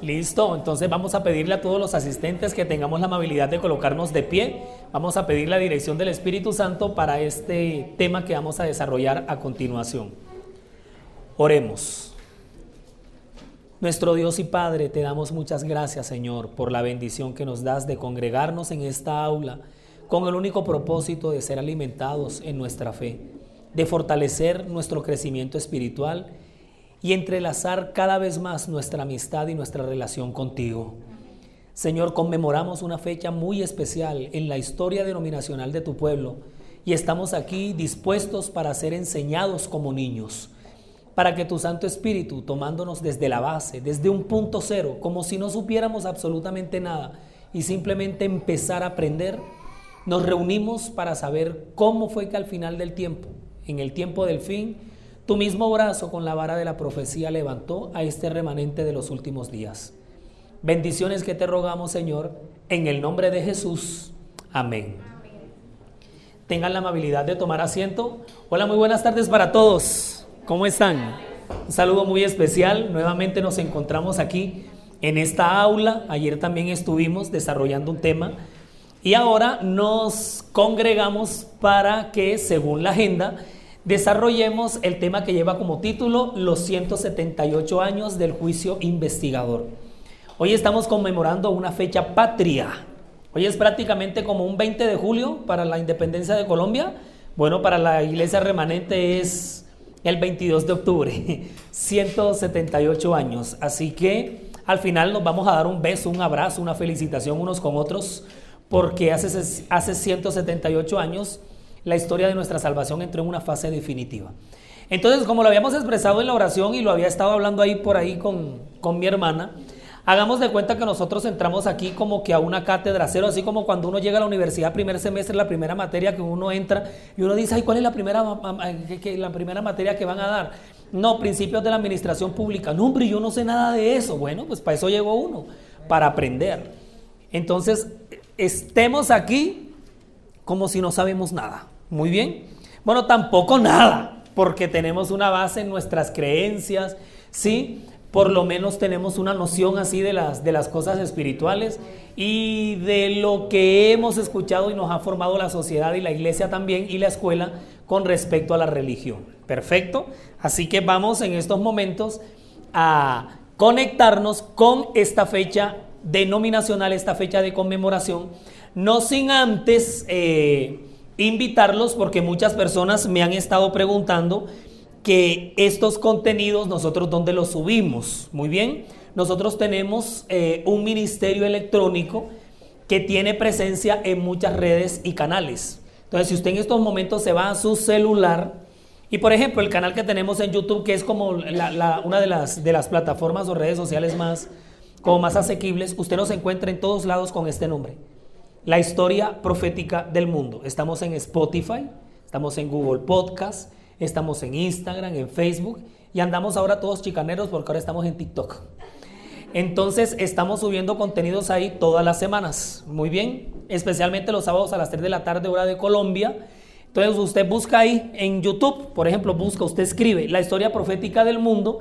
Listo, entonces vamos a pedirle a todos los asistentes que tengamos la amabilidad de colocarnos de pie. Vamos a pedir la dirección del Espíritu Santo para este tema que vamos a desarrollar a continuación. Oremos. Nuestro Dios y Padre, te damos muchas gracias, Señor, por la bendición que nos das de congregarnos en esta aula con el único propósito de ser alimentados en nuestra fe, de fortalecer nuestro crecimiento espiritual y entrelazar cada vez más nuestra amistad y nuestra relación contigo. Señor, conmemoramos una fecha muy especial en la historia denominacional de tu pueblo y estamos aquí dispuestos para ser enseñados como niños, para que tu Santo Espíritu, tomándonos desde la base, desde un punto cero, como si no supiéramos absolutamente nada y simplemente empezar a aprender, nos reunimos para saber cómo fue que al final del tiempo, en el tiempo del fin, tu mismo brazo con la vara de la profecía levantó a este remanente de los últimos días. Bendiciones que te rogamos, Señor, en el nombre de Jesús. Amén. Tengan la amabilidad de tomar asiento. Hola, muy buenas tardes para todos. ¿Cómo están? Un saludo muy especial. Nuevamente nos encontramos aquí en esta aula. Ayer también estuvimos desarrollando un tema y ahora nos congregamos para que, según la agenda, desarrollemos el tema que lleva como título Los 178 años del juicio investigador. Hoy estamos conmemorando una fecha patria. Hoy es prácticamente como un 20 de julio para la independencia de Colombia. Bueno, para la iglesia remanente es el 22 de octubre, 178 años. Así que al final nos vamos a dar un beso, un abrazo, una felicitación unos con otros, porque hace, hace 178 años la historia de nuestra salvación entró en una fase definitiva. Entonces, como lo habíamos expresado en la oración y lo había estado hablando ahí por ahí con, con mi hermana, hagamos de cuenta que nosotros entramos aquí como que a una cátedra cero, así como cuando uno llega a la universidad primer semestre, la primera materia que uno entra y uno dice, ay, ¿cuál es la primera, la primera materia que van a dar? No, principios de la administración pública. No, hombre, yo no sé nada de eso. Bueno, pues para eso llegó uno, para aprender. Entonces, estemos aquí como si no sabemos nada. Muy bien. Bueno, tampoco nada, porque tenemos una base en nuestras creencias, ¿sí? Por lo menos tenemos una noción así de las, de las cosas espirituales y de lo que hemos escuchado y nos ha formado la sociedad y la iglesia también y la escuela con respecto a la religión. Perfecto. Así que vamos en estos momentos a conectarnos con esta fecha denominacional, esta fecha de conmemoración, no sin antes... Eh, invitarlos porque muchas personas me han estado preguntando que estos contenidos nosotros dónde los subimos. Muy bien, nosotros tenemos eh, un ministerio electrónico que tiene presencia en muchas redes y canales. Entonces, si usted en estos momentos se va a su celular, y por ejemplo, el canal que tenemos en YouTube, que es como una de las, de las plataformas o redes sociales más, como más asequibles, usted nos encuentra en todos lados con este nombre la historia profética del mundo. Estamos en Spotify, estamos en Google Podcast, estamos en Instagram, en Facebook y andamos ahora todos chicaneros porque ahora estamos en TikTok. Entonces estamos subiendo contenidos ahí todas las semanas. Muy bien, especialmente los sábados a las 3 de la tarde hora de Colombia. Entonces usted busca ahí en YouTube, por ejemplo, busca, usted escribe la historia profética del mundo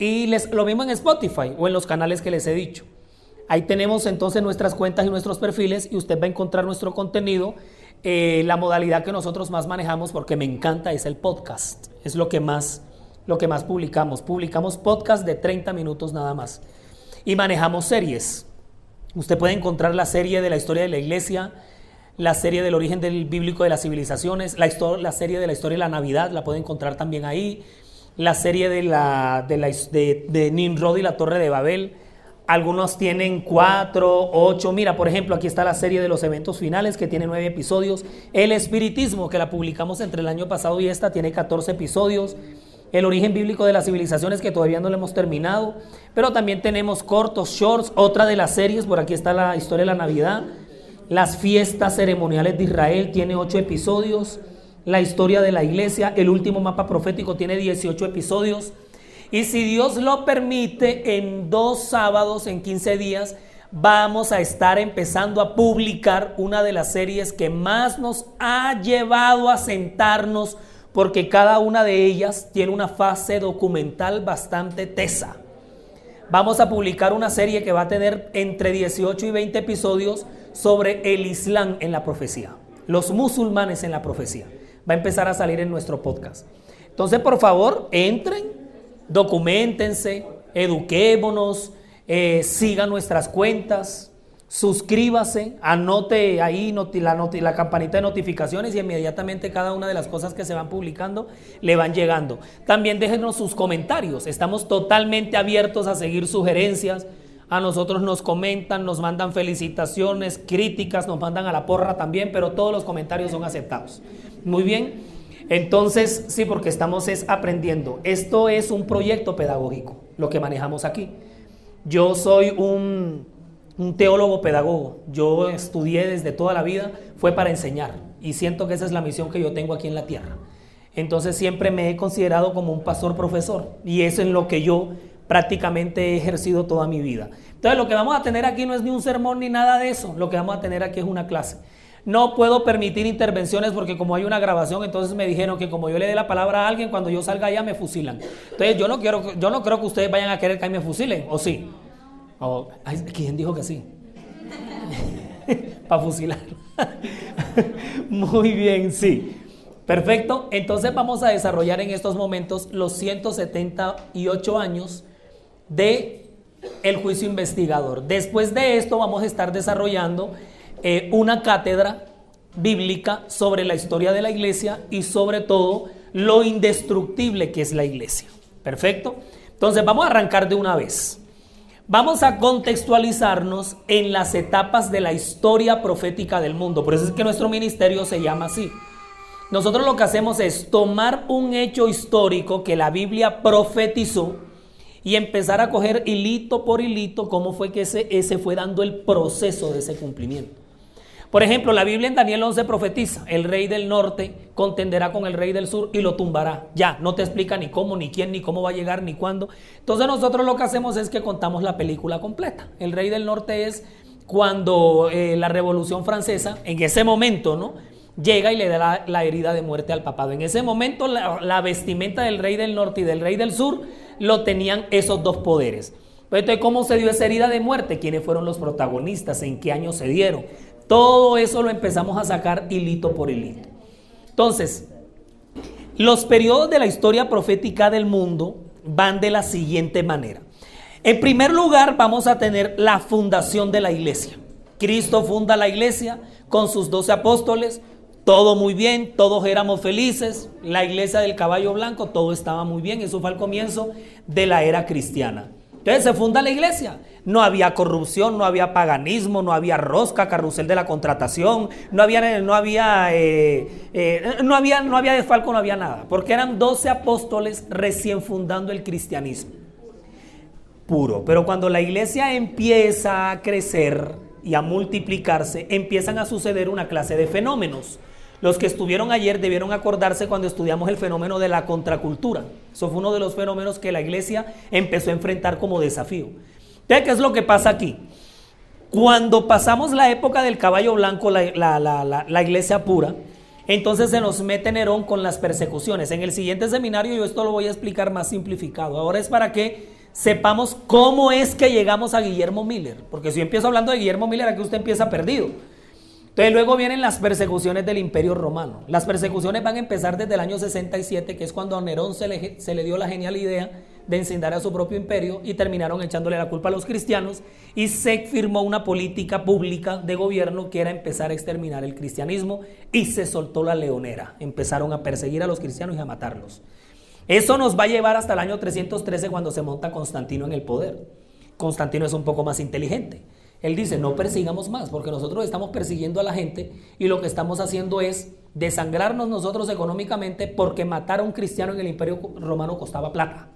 y les, lo mismo en Spotify o en los canales que les he dicho. Ahí tenemos entonces nuestras cuentas y nuestros perfiles y usted va a encontrar nuestro contenido. Eh, la modalidad que nosotros más manejamos, porque me encanta, es el podcast. Es lo que más, lo que más publicamos. Publicamos podcast de 30 minutos nada más. Y manejamos series. Usted puede encontrar la serie de la historia de la iglesia, la serie del origen del bíblico de las civilizaciones, la, la serie de la historia de la Navidad, la puede encontrar también ahí, la serie de, la, de, Nimrod y la Torre de Babel, algunos tienen cuatro, ocho. Mira, por ejemplo, aquí está la serie de los eventos finales que tiene nueve episodios. El espiritismo, que la publicamos entre el año pasado y esta, tiene 14 episodios. El origen bíblico de las civilizaciones, que todavía no lo hemos terminado. Pero también tenemos cortos, shorts, otra de las series. Por aquí está la historia de la Navidad. Las fiestas ceremoniales de Israel tiene ocho episodios. La historia de la iglesia, el último mapa profético, tiene 18 episodios. Y si Dios lo permite, en dos sábados, en 15 días, vamos a estar empezando a publicar una de las series que más nos ha llevado a sentarnos, porque cada una de ellas tiene una fase documental bastante tesa, vamos a publicar una serie que va a tener entre 18 y 20 episodios sobre el Islam en la profecía, los musulmanes en la profecía. Va a empezar a salir en nuestro podcast. Entonces, por favor, entren, documentense, eduquémonos, eh, sigan nuestras cuentas, suscríbase, anote ahí la, la campanita de notificaciones y inmediatamente cada una de las cosas que se van publicando le van llegando. También déjenos sus comentarios, estamos totalmente abiertos a seguir sugerencias. A nosotros nos comentan, nos mandan felicitaciones, críticas, nos mandan a la porra también, pero todos los comentarios son aceptados. Muy bien, entonces sí, porque estamos es aprendiendo. Esto es un proyecto pedagógico, lo que manejamos aquí. Yo soy un un teólogo pedagogo. Yo estudié desde toda la vida, fue para enseñar y siento que esa es la misión que yo tengo aquí en la tierra. Entonces siempre me he considerado como un pastor profesor y eso es lo que yo prácticamente he ejercido toda mi vida. Entonces lo que vamos a tener aquí no es ni un sermón ni nada de eso, lo que vamos a tener aquí es una clase. No puedo permitir intervenciones porque como hay una grabación, entonces me dijeron que como yo le dé la palabra a alguien, cuando yo salga allá me fusilan. Entonces yo no quiero, yo no creo que ustedes vayan a querer que me fusilen, ¿o sí? ¿Quién dijo que sí? Para fusilar. Muy bien, sí. Perfecto. Entonces vamos a desarrollar en estos momentos los 178 años de el juicio investigador. Después de esto vamos a estar desarrollando eh, una cátedra bíblica sobre la historia de la iglesia y sobre todo lo indestructible que es la iglesia. Perfecto. Entonces vamos a arrancar de una vez. Vamos a contextualizarnos en las etapas de la historia profética del mundo. Por eso es que nuestro ministerio se llama así. Nosotros lo que hacemos es tomar un hecho histórico que la Biblia profetizó y empezar a coger hilito por hilito cómo fue que ese, ese fue dando el proceso de ese cumplimiento. Por ejemplo, la Biblia en Daniel 11 profetiza, el rey del norte contenderá con el rey del sur y lo tumbará. Ya, no te explica ni cómo, ni quién, ni cómo va a llegar, ni cuándo. Entonces nosotros lo que hacemos es que contamos la película completa. El rey del norte es cuando eh, la revolución francesa, en ese momento, ¿no? Llega y le da la, herida de muerte al papado. En ese momento la, la vestimenta del rey del norte y del rey del sur lo tenían esos dos poderes. Entonces, ¿cómo se dio esa herida de muerte? ¿Quiénes fueron los protagonistas? ¿En qué año se dieron? Todo eso lo empezamos a sacar hilito por hilito. Entonces, los periodos de la historia profética del mundo van de la siguiente manera. En primer lugar, vamos a tener la fundación de la iglesia. Cristo funda la iglesia con sus doce apóstoles, todo muy bien, todos éramos felices, la iglesia del caballo blanco, todo estaba muy bien, eso fue al comienzo de la era cristiana. Entonces se funda la iglesia. No había corrupción, no había paganismo, no había rosca, carrusel de la contratación, no había, no había, eh, eh, no había, no había desfalco, no había nada. Porque eran 12 apóstoles recién fundando el cristianismo. Puro. Pero cuando la iglesia empieza a crecer y a multiplicarse, empiezan a suceder una clase de fenómenos. Los que estuvieron ayer debieron acordarse cuando estudiamos el fenómeno de la contracultura. Eso fue uno de los fenómenos que la iglesia empezó a enfrentar como desafío. ¿qué es lo que pasa aquí? Cuando pasamos la época del caballo blanco, la, iglesia pura, entonces se nos mete Nerón con las persecuciones. En el siguiente seminario yo esto lo voy a explicar más simplificado. Ahora es para que sepamos cómo es que llegamos a Guillermo Miller. Porque si yo empiezo hablando de Guillermo Miller, aquí usted empieza perdido. Entonces luego vienen las persecuciones del imperio romano. Las persecuciones van a empezar desde el año 67, que es cuando a Nerón se le, se le dio la genial idea de encender a su propio imperio y terminaron echándole la culpa a los cristianos y se firmó una política pública de gobierno que era empezar a exterminar el cristianismo y se soltó la leonera. Empezaron a perseguir a los cristianos y a matarlos. Eso nos va a llevar hasta el año 313 cuando se monta Constantino en el poder. Constantino es un poco más inteligente. Él dice, no persigamos más, porque nosotros estamos persiguiendo a la gente y lo que estamos haciendo es desangrarnos nosotros económicamente porque matar a un cristiano en el imperio romano costaba plata.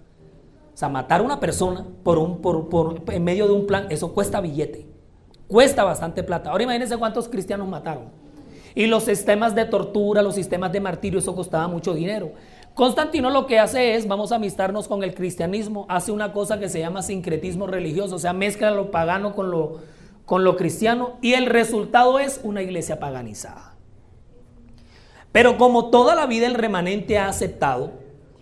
O sea, matar a una persona por un, por, en medio de un plan, eso cuesta billete. Cuesta bastante plata. Ahora imagínense cuántos cristianos mataron. Y los sistemas de tortura, los sistemas de martirio, eso costaba mucho dinero. Constantino lo que hace es, vamos a amistarnos con el cristianismo, hace una cosa que se llama sincretismo religioso, o sea, mezcla lo pagano con lo, con lo cristiano y el resultado es una iglesia paganizada. Pero como toda la vida el remanente ha aceptado,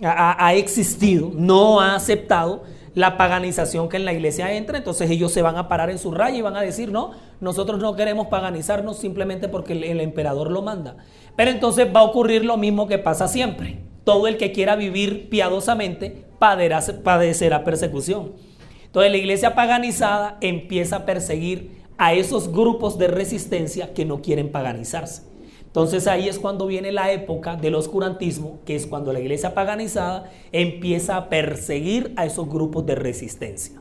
ha, existido, no ha aceptado, la paganización que en la iglesia entra, entonces ellos se van a parar en su raya y van a decir, no, nosotros no queremos paganizarnos simplemente porque el, el emperador lo manda. Pero entonces va a ocurrir lo mismo que pasa siempre. Todo el que quiera vivir piadosamente padecerá persecución. Entonces la iglesia paganizada empieza a perseguir a esos grupos de resistencia que no quieren paganizarse. Entonces ahí es cuando viene la época del oscurantismo, que es cuando la iglesia paganizada empieza a perseguir a esos grupos de resistencia.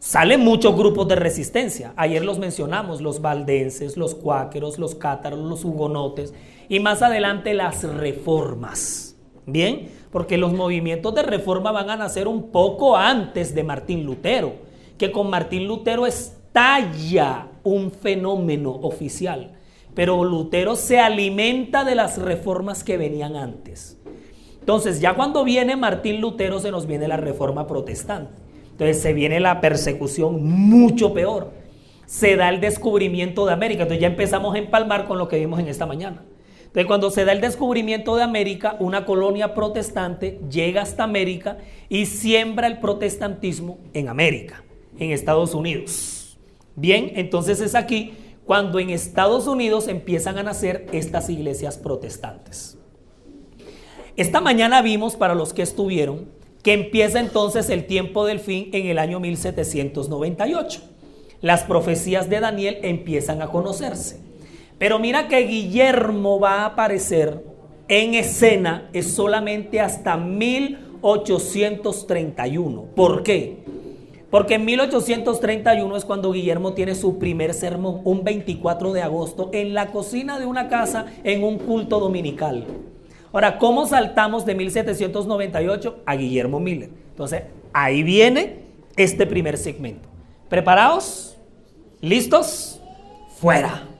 Salen muchos grupos de resistencia. Ayer los mencionamos, los valdenses, los cuáqueros, los cátaros, los hugonotes y más adelante las reformas. Bien, porque los movimientos de reforma van a nacer un poco antes de Martín Lutero, que con Martín Lutero estalla un fenómeno oficial pero Lutero se alimenta de las reformas que venían antes. Entonces, ya cuando viene Martín Lutero se nos viene la reforma protestante. Entonces se viene la persecución mucho peor. Se da el descubrimiento de América. Entonces ya empezamos a empalmar con lo que vimos en esta mañana. Entonces cuando se da el descubrimiento de América, una colonia protestante llega hasta América y siembra el protestantismo en América, en Estados Unidos. Bien, entonces es aquí cuando en Estados Unidos empiezan a nacer estas iglesias protestantes. Esta mañana vimos, para los que estuvieron, que empieza entonces el tiempo del fin en el año 1798. Las profecías de Daniel empiezan a conocerse. Pero mira que Guillermo va a aparecer en escena es solamente hasta 1831. ¿Por qué? Porque en 1831 es cuando Guillermo tiene su primer sermón, un 24 de agosto, en la cocina de una casa en un culto dominical. Ahora, ¿cómo saltamos de 1798 a Guillermo Miller? Entonces, ahí viene este primer segmento. ¿Preparados? ¿Listos? Fuera.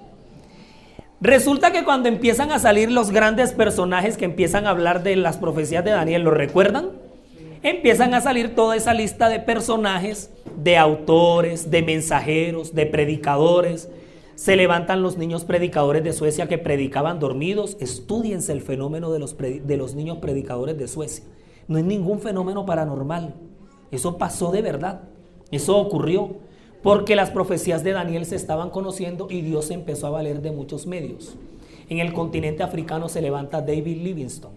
Resulta que cuando empiezan a salir los grandes personajes que empiezan a hablar de las profecías de Daniel, ¿lo recuerdan? empiezan a salir toda esa lista de personajes, de autores, de mensajeros, de predicadores. Se levantan los niños predicadores de Suecia que predicaban dormidos. Estudiense el fenómeno de los, de los niños predicadores de Suecia. No es ningún fenómeno paranormal. Eso pasó de verdad. Eso ocurrió porque las profecías de Daniel se estaban conociendo y Dios empezó a valer de muchos medios. En el continente africano se levanta David Livingstone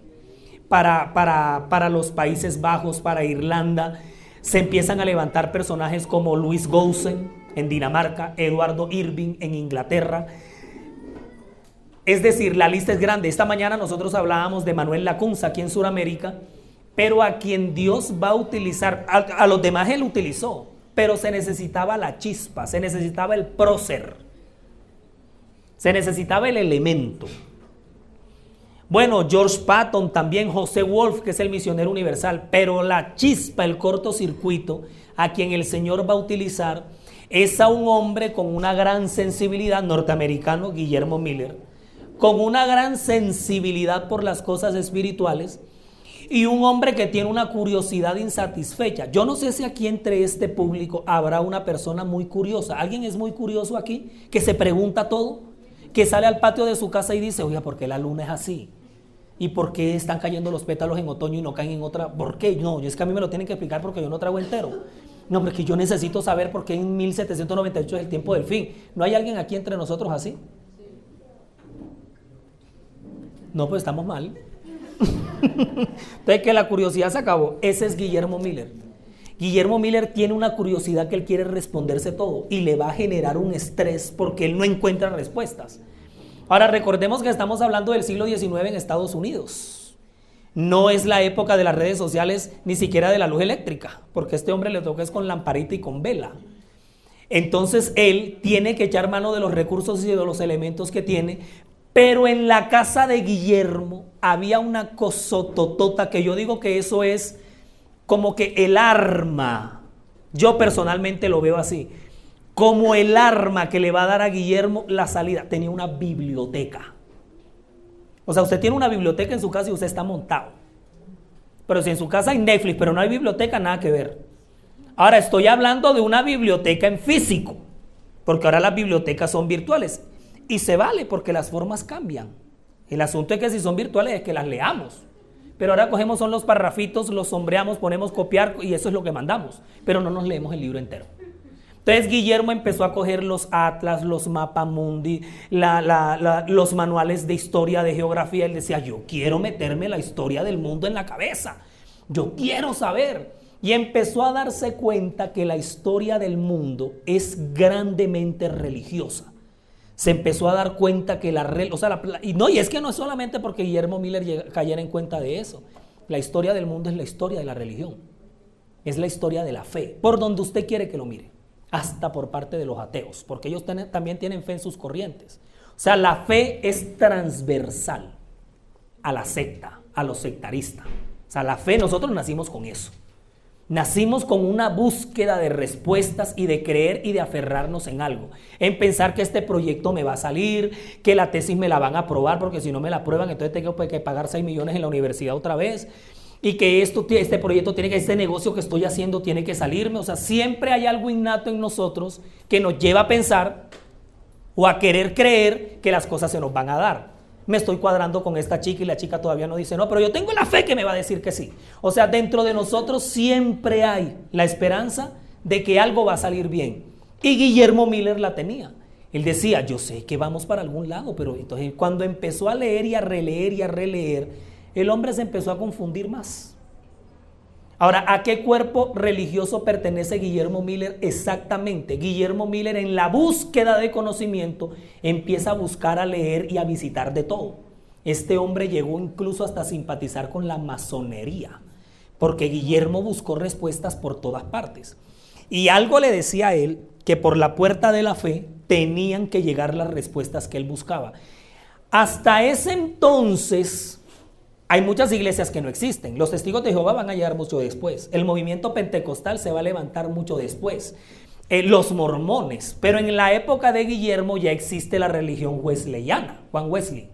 para, para, los Países Bajos, para Irlanda. Se empiezan a levantar personajes como Luis Gousen en Dinamarca, Eduardo Irving en Inglaterra. Es decir, la lista es grande. Esta mañana nosotros hablábamos de Manuel Lacunza aquí en Sudamérica, pero a quien Dios va a utilizar, a, a los demás él utilizó, pero se necesitaba la chispa, se necesitaba el prócer, se necesitaba el elemento. Bueno, George Patton, también José Wolf, que es el misionero universal, pero la chispa, el cortocircuito, a quien el Señor va a utilizar, es a un hombre con una gran sensibilidad, norteamericano, Guillermo Miller, con una gran sensibilidad por las cosas espirituales y un hombre que tiene una curiosidad insatisfecha. Yo no sé si aquí entre este público habrá una persona muy curiosa. ¿Alguien es muy curioso aquí? Que se pregunta todo, que sale al patio de su casa y dice, oiga, ¿por qué la luna es así? ¿Y por qué están cayendo los pétalos en otoño y no caen en otra? ¿Por qué? No, es que a mí me lo tienen que explicar porque yo no traigo entero. No, porque yo necesito saber por qué en 1798 es el tiempo del fin. ¿No hay alguien aquí entre nosotros así? No, pues estamos mal. Entonces que la curiosidad se acabó. Ese es Guillermo Miller. Guillermo Miller tiene una curiosidad que él quiere responderse todo y le va a generar un estrés porque él no encuentra respuestas. Ahora recordemos que estamos hablando del siglo XIX en Estados Unidos. No es la época de las redes sociales ni siquiera de la luz eléctrica, porque este hombre le toca es con lamparita y con vela. Entonces él tiene que echar mano de los recursos y de los elementos que tiene, pero en la casa de Guillermo había una cosototota que yo digo que eso es como que el arma. Yo personalmente lo veo así como el arma que le va a dar a Guillermo la salida. Tenía una biblioteca. O sea, usted tiene una biblioteca en su casa y usted está montado. Pero si en su casa hay Netflix, pero no hay biblioteca, nada que ver. Ahora estoy hablando de una biblioteca en físico, porque ahora las bibliotecas son virtuales. Y se vale porque las formas cambian. El asunto es que si son virtuales es que las leamos. Pero ahora cogemos son los parrafitos, los sombreamos, ponemos copiar y eso es lo que mandamos. Pero no nos leemos el libro entero. Entonces Guillermo empezó a coger los atlas, los mapamundi, los manuales de historia, de geografía. Él decía, yo quiero meterme la historia del mundo en la cabeza. Yo quiero saber. Y empezó a darse cuenta que la historia del mundo es grandemente religiosa se empezó a dar cuenta que la o sea, y no, y es que no es solamente porque Guillermo Miller cayera en cuenta de eso. La historia del mundo es la historia de la religión. Es la historia de la fe, por donde usted quiere que lo mire, hasta por parte de los ateos, porque ellos también tienen fe en sus corrientes. O sea, la fe es transversal a la secta, a los sectaristas. O sea, la fe, nosotros nacimos con eso. Nacimos con una búsqueda de respuestas y de creer y de aferrarnos en algo. En pensar que este proyecto me va a salir, que la tesis me la van a aprobar, porque si no me la aprueban, entonces tengo que pagar 6 millones en la universidad otra vez. Y que esto, este proyecto tiene que, este negocio que estoy haciendo tiene que salirme. O sea, siempre hay algo innato en nosotros que nos lleva a pensar o a querer creer que las cosas se nos van a dar me estoy cuadrando con esta chica y la chica todavía no dice no, pero yo tengo la fe que me va a decir que sí. O sea, dentro de nosotros siempre hay la esperanza de que algo va a salir bien. Y Guillermo Miller la tenía. Él decía, yo sé que vamos para algún lado, pero entonces cuando empezó a leer y a releer y a releer, el hombre se empezó a confundir más. Ahora, ¿a qué cuerpo religioso pertenece Guillermo Miller exactamente? Guillermo Miller en la búsqueda de conocimiento empieza a buscar, a leer y a visitar de todo. Este hombre llegó incluso hasta simpatizar con la masonería, porque Guillermo buscó respuestas por todas partes. Y algo le decía a él que por la puerta de la fe tenían que llegar las respuestas que él buscaba. Hasta ese entonces, hay muchas iglesias que no existen. Los testigos de Jehová van a llegar mucho después. El movimiento pentecostal se va a levantar mucho después. Eh, los mormones. Pero en la época de Guillermo ya existe la religión wesleyana, Juan Wesley.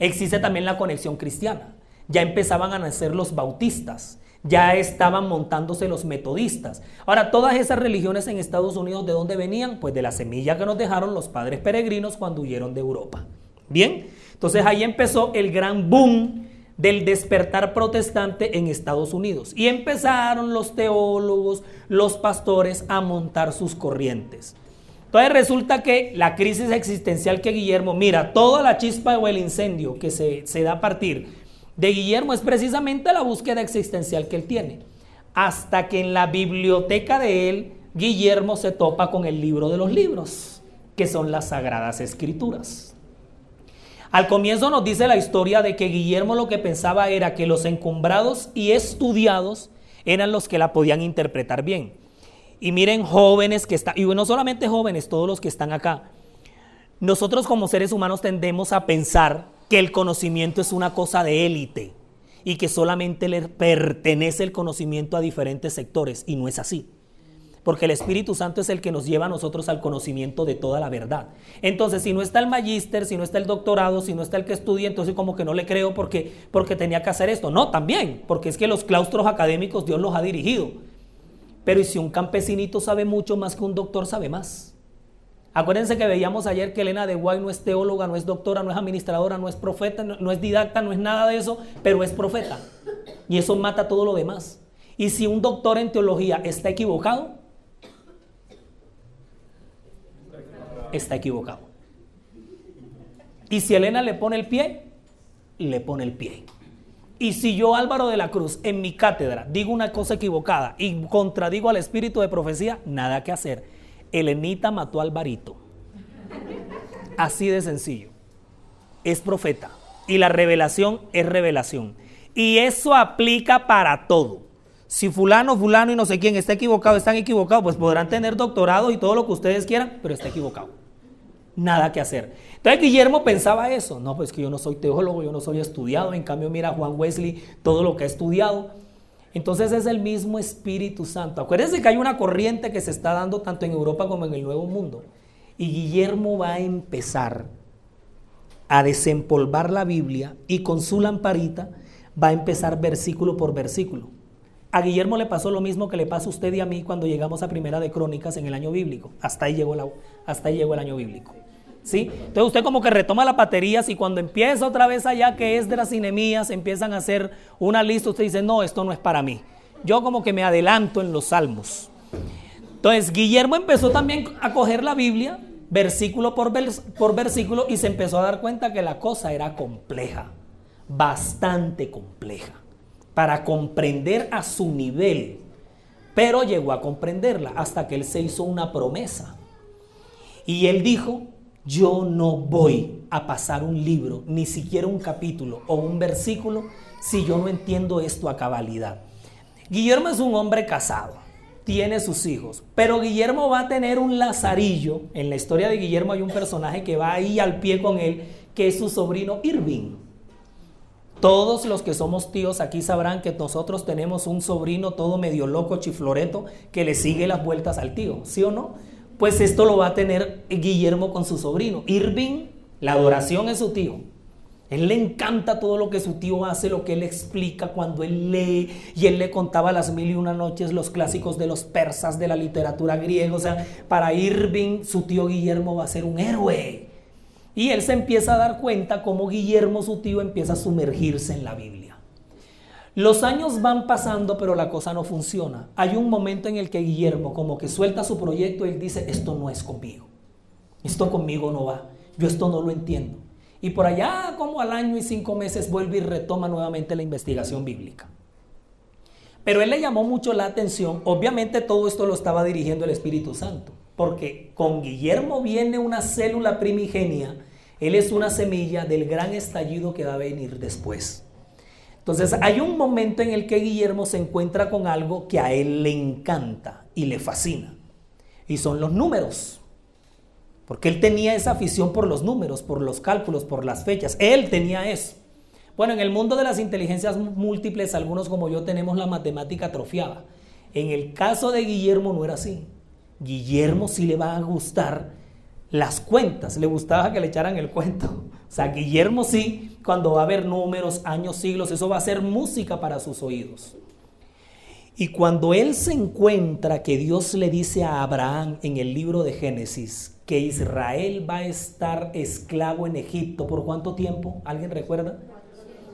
Existe también la conexión cristiana. Ya empezaban a nacer los bautistas. Ya estaban montándose los metodistas. Ahora, todas esas religiones en Estados Unidos, ¿de dónde venían? Pues de la semilla que nos dejaron los padres peregrinos cuando huyeron de Europa. Bien, entonces ahí empezó el gran boom del despertar protestante en Estados Unidos. Y empezaron los teólogos, los pastores a montar sus corrientes. Entonces resulta que la crisis existencial que Guillermo, mira, toda la chispa o el incendio que se, se da a partir de Guillermo es precisamente la búsqueda existencial que él tiene. Hasta que en la biblioteca de él, Guillermo se topa con el libro de los libros, que son las sagradas escrituras. Al comienzo nos dice la historia de que Guillermo lo que pensaba era que los encumbrados y estudiados eran los que la podían interpretar bien. Y miren jóvenes que están, y no solamente jóvenes, todos los que están acá. Nosotros como seres humanos tendemos a pensar que el conocimiento es una cosa de élite y que solamente le pertenece el conocimiento a diferentes sectores, y no es así porque el Espíritu Santo es el que nos lleva a nosotros al conocimiento de toda la verdad. Entonces, si no está el magíster, si no está el doctorado, si no está el que estudia, entonces como que no le creo porque, porque tenía que hacer esto. No, también, porque es que los claustros académicos Dios los ha dirigido. Pero ¿y si un campesinito sabe mucho más que un doctor sabe más? Acuérdense que veíamos ayer que Elena de Guay no es teóloga, no es doctora, no es administradora, no es profeta, no, no es didacta, no es nada de eso, pero es profeta. Y eso mata todo lo demás. Y si un doctor en teología está equivocado, está equivocado. Y si Elena le pone el pie, le pone el pie. Y si yo, Álvaro de la Cruz, en mi cátedra digo una cosa equivocada y contradigo al espíritu de profecía, nada que hacer. Elenita mató al varito. Así de sencillo. Es profeta. Y la revelación es revelación. Y eso aplica para todo. Si fulano, fulano y no sé quién está equivocado, están equivocados, pues podrán tener doctorado y todo lo que ustedes quieran, pero está equivocado nada que hacer. Entonces Guillermo pensaba eso, no, pues que yo no soy teólogo, yo no soy estudiado, en cambio mira Juan Wesley, todo lo que ha estudiado. Entonces es el mismo Espíritu Santo. Acuérdense que hay una corriente que se está dando tanto en Europa como en el Nuevo Mundo. Y Guillermo va a empezar a desempolvar la Biblia y con su lamparita va a empezar versículo por versículo. A Guillermo le pasó lo mismo que le pasa a usted y a mí cuando llegamos a Primera de Crónicas en el año bíblico. Hasta ahí llegó, hasta ahí llegó el año bíblico. ¿Sí? Entonces usted como que retoma las baterías y cuando empieza otra vez allá que es de las cinemías, empiezan a hacer una lista, usted dice, no, esto no es para mí. Yo como que me adelanto en los salmos. Entonces Guillermo empezó también a coger la Biblia, versículo por versículo, y se empezó a dar cuenta que la cosa era compleja, bastante compleja, para comprender a su nivel. Pero llegó a comprenderla hasta que él se hizo una promesa. Y él dijo, yo no voy a pasar un libro, ni siquiera un capítulo o un versículo, si yo no entiendo esto a cabalidad. Guillermo es un hombre casado, tiene sus hijos, pero Guillermo va a tener un lazarillo. En la historia de Guillermo hay un personaje que va ahí al pie con él, que es su sobrino Irving. Todos los que somos tíos aquí sabrán que nosotros tenemos un sobrino todo medio loco, chifloreto, que le sigue las vueltas al tío, ¿sí o no? Pues esto lo va a tener Guillermo con su sobrino. Irving, la adoración es su tío. Él le encanta todo lo que su tío hace, lo que él explica cuando él lee y él le contaba las mil y una noches los clásicos de los persas, de la literatura griega. O sea, para Irving su tío Guillermo va a ser un héroe. Y él se empieza a dar cuenta cómo Guillermo su tío empieza a sumergirse en la Biblia. Los años van pasando pero la cosa no funciona. Hay un momento en el que Guillermo como que suelta su proyecto él dice, esto no es conmigo. Esto conmigo no va. Yo esto no lo entiendo. Y por allá, como al año y cinco meses, vuelve y retoma nuevamente la investigación bíblica. Pero él le llamó mucho la atención, obviamente todo esto lo estaba dirigiendo el Espíritu Santo, porque con Guillermo viene una célula primigenia, él es una semilla del gran estallido que va a venir después. Entonces hay un momento en el que Guillermo se encuentra con algo que a él le encanta y le fascina, y son los números. Porque él tenía esa afición por los números, por los cálculos, por las fechas. Él tenía eso. Bueno, en el mundo de las inteligencias múltiples, algunos como yo tenemos la matemática atrofiada. En el caso de Guillermo no era así. Guillermo sí le va a gustar las cuentas, le gustaba que le echaran el cuento. O sea, Guillermo sí, cuando va a haber números, años, siglos, eso va a ser música para sus oídos. Y cuando él se encuentra que Dios le dice a Abraham en el libro de Génesis que Israel va a estar esclavo en Egipto. ¿Por cuánto tiempo? ¿Alguien recuerda?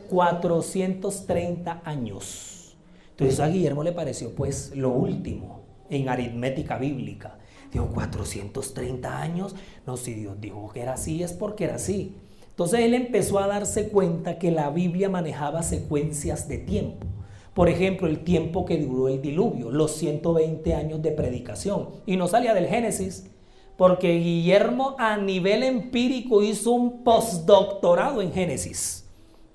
430 años. Entonces a Guillermo le pareció pues lo último en aritmética bíblica. Dijo, 430 años. No, si Dios dijo que era así, es porque era así. Entonces él empezó a darse cuenta que la Biblia manejaba secuencias de tiempo. Por ejemplo, el tiempo que duró el diluvio, los 120 años de predicación. Y no salía del Génesis, porque Guillermo a nivel empírico hizo un postdoctorado en Génesis.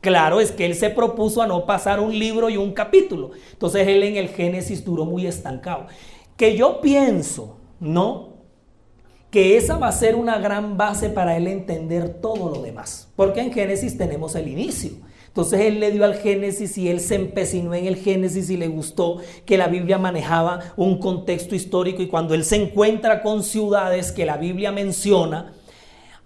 Claro, es que él se propuso a no pasar un libro y un capítulo. Entonces él en el Génesis duró muy estancado. Que yo pienso, ¿no? Que esa va a ser una gran base para él entender todo lo demás. Porque en Génesis tenemos el inicio. Entonces él le dio al Génesis y él se empecinó en el Génesis y le gustó que la Biblia manejaba un contexto histórico y cuando él se encuentra con ciudades que la Biblia menciona,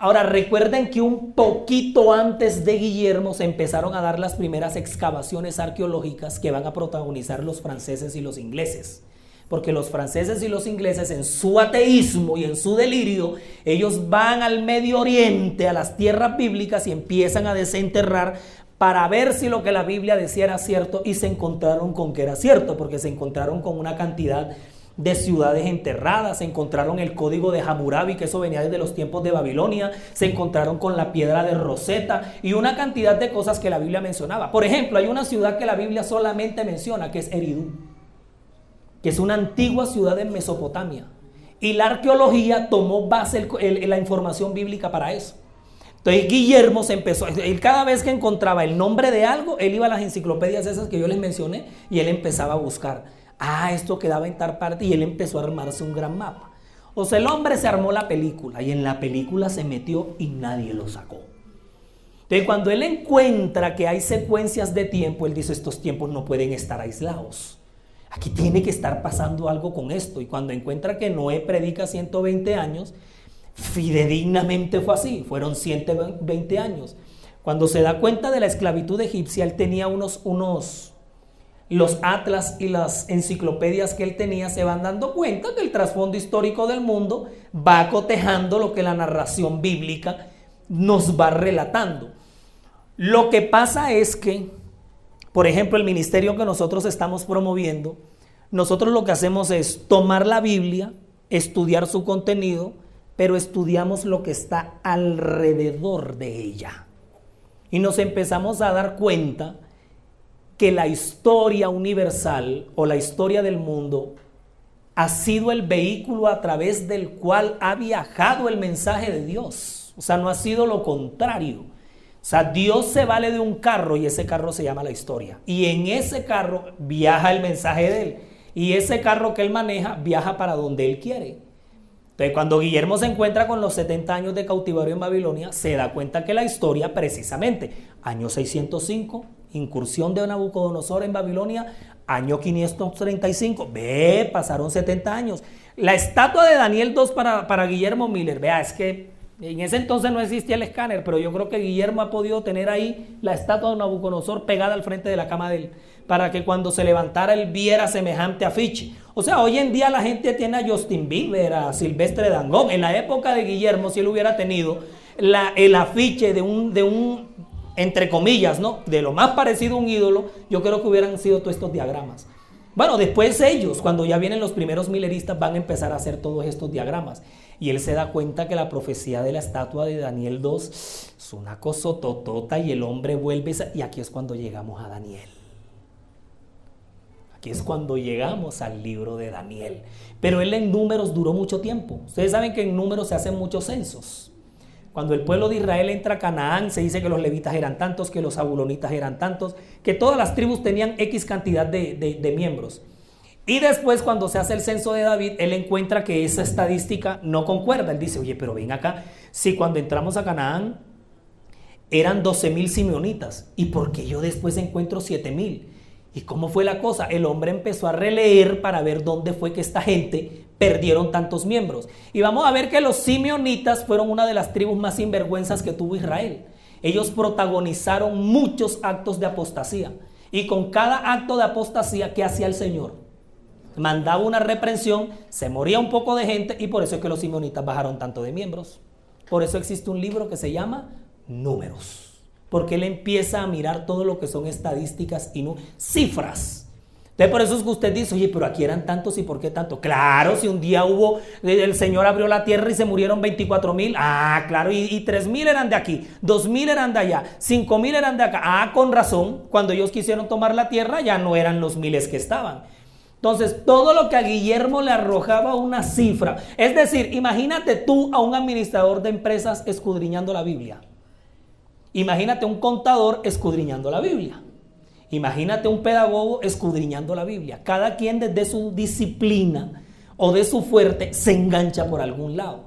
Ahora recuerden que un poquito antes de Guillermo se empezaron a dar las primeras excavaciones arqueológicas que van a protagonizar los franceses y los ingleses. Porque los franceses y los ingleses en su ateísmo y en su delirio, ellos van al Medio Oriente, a las tierras bíblicas y empiezan a desenterrar para ver si lo que la Biblia decía era cierto y se encontraron con que era cierto, porque se encontraron con una cantidad de ciudades enterradas, se encontraron el código de Hammurabi, que eso venía desde los tiempos de Babilonia, se encontraron con la piedra de Rosetta y una cantidad de cosas que la Biblia mencionaba. Por ejemplo, hay una ciudad que la Biblia solamente menciona, que es Eridú, que es una antigua ciudad en Mesopotamia. Y la arqueología tomó base la información bíblica para eso. Entonces Guillermo se empezó, él cada vez que encontraba el nombre de algo, él iba a las enciclopedias esas que yo les mencioné y él empezaba a buscar, ah, esto quedaba en tal parte y él empezó a armarse un gran mapa. O sea, el hombre se armó la película y en la película se metió y nadie lo sacó. Entonces cuando él encuentra que hay secuencias de tiempo, él dice, estos tiempos no pueden estar aislados. Aquí tiene que estar pasando algo con esto. Y cuando encuentra que Noé predica 120 años, Fidedignamente fue así, fueron 120 años. Cuando se da cuenta de la esclavitud egipcia, él tenía unos, unos, los atlas y las enciclopedias que él tenía se van dando cuenta que el trasfondo histórico del mundo va cotejando lo que la narración bíblica nos va relatando. Lo que pasa es que, por ejemplo, el ministerio que nosotros estamos promoviendo, nosotros lo que hacemos es tomar la Biblia, estudiar su contenido, pero estudiamos lo que está alrededor de ella. Y nos empezamos a dar cuenta que la historia universal o la historia del mundo ha sido el vehículo a través del cual ha viajado el mensaje de Dios. O sea, no ha sido lo contrario. O sea, Dios se vale de un carro y ese carro se llama la historia. Y en ese carro viaja el mensaje de Él. Y ese carro que Él maneja viaja para donde Él quiere. Entonces, cuando Guillermo se encuentra con los 70 años de cautiverio en Babilonia, se da cuenta que la historia, precisamente, año 605, incursión de Nabucodonosor en Babilonia, año 535, ve, pasaron 70 años. La estatua de Daniel II para, para Guillermo Miller, vea, es que en ese entonces no existía el escáner, pero yo creo que Guillermo ha podido tener ahí la estatua de Nabucodonosor pegada al frente de la cama de él, para que cuando se levantara él viera semejante afiche. O sea, hoy en día la gente tiene a Justin Bieber, a Silvestre Dangón. En la época de Guillermo, si él hubiera tenido el afiche de un, de un entre comillas, ¿no? De lo más parecido a un ídolo, yo creo que hubieran sido todos estos diagramas. Bueno, después ellos, cuando ya vienen los primeros mileristas, van a empezar a hacer todos estos diagramas. Y él se da cuenta que la profecía de la estatua de Daniel 2 es una cosa totota y el hombre vuelve. Y aquí es cuando llegamos a Daniel. Aquí es cuando llegamos al libro de Daniel. Pero él en números duró mucho tiempo. Ustedes saben que en números se hacen muchos censos. Cuando el pueblo de Israel entra a Canaán, se dice que los levitas eran tantos, que los abulonitas eran tantos, que todas las tribus tenían X cantidad de, miembros. Y después, cuando se hace el censo de David, él encuentra que esa estadística no concuerda. Él dice, oye, pero ven acá, si cuando entramos a Canaán eran 12 mil simeonitas, ¿y por qué yo después encuentro 7 mil? ¿Y cómo fue la cosa? El hombre empezó a releer para ver dónde fue que esta gente perdieron tantos miembros. Y vamos a ver que los simeonitas fueron una de las tribus más sinvergüenzas que tuvo Israel. Ellos protagonizaron muchos actos de apostasía. Y con cada acto de apostasía, ¿qué hacía el Señor? Mandaba una reprensión, se moría un poco de gente y por eso es que los simeonitas bajaron tanto de miembros. Por eso existe un libro que se llama Números porque él empieza a mirar todo lo que son estadísticas y no, cifras. Entonces por eso es que usted dice, oye, pero aquí eran tantos y por qué tanto. Claro, si un día hubo, el Señor abrió la tierra y se murieron 24 mil, ah, claro, y, y 3 mil eran de aquí, 2 mil eran de allá, 5 mil eran de acá. Ah, con razón, cuando ellos quisieron tomar la tierra ya no eran los miles que estaban. Entonces, todo lo que a Guillermo le arrojaba una cifra. Es decir, imagínate tú a un administrador de empresas escudriñando la Biblia. Imagínate un contador escudriñando la Biblia. Imagínate un pedagogo escudriñando la Biblia. Cada quien desde su disciplina o de su fuerte se engancha por algún lado.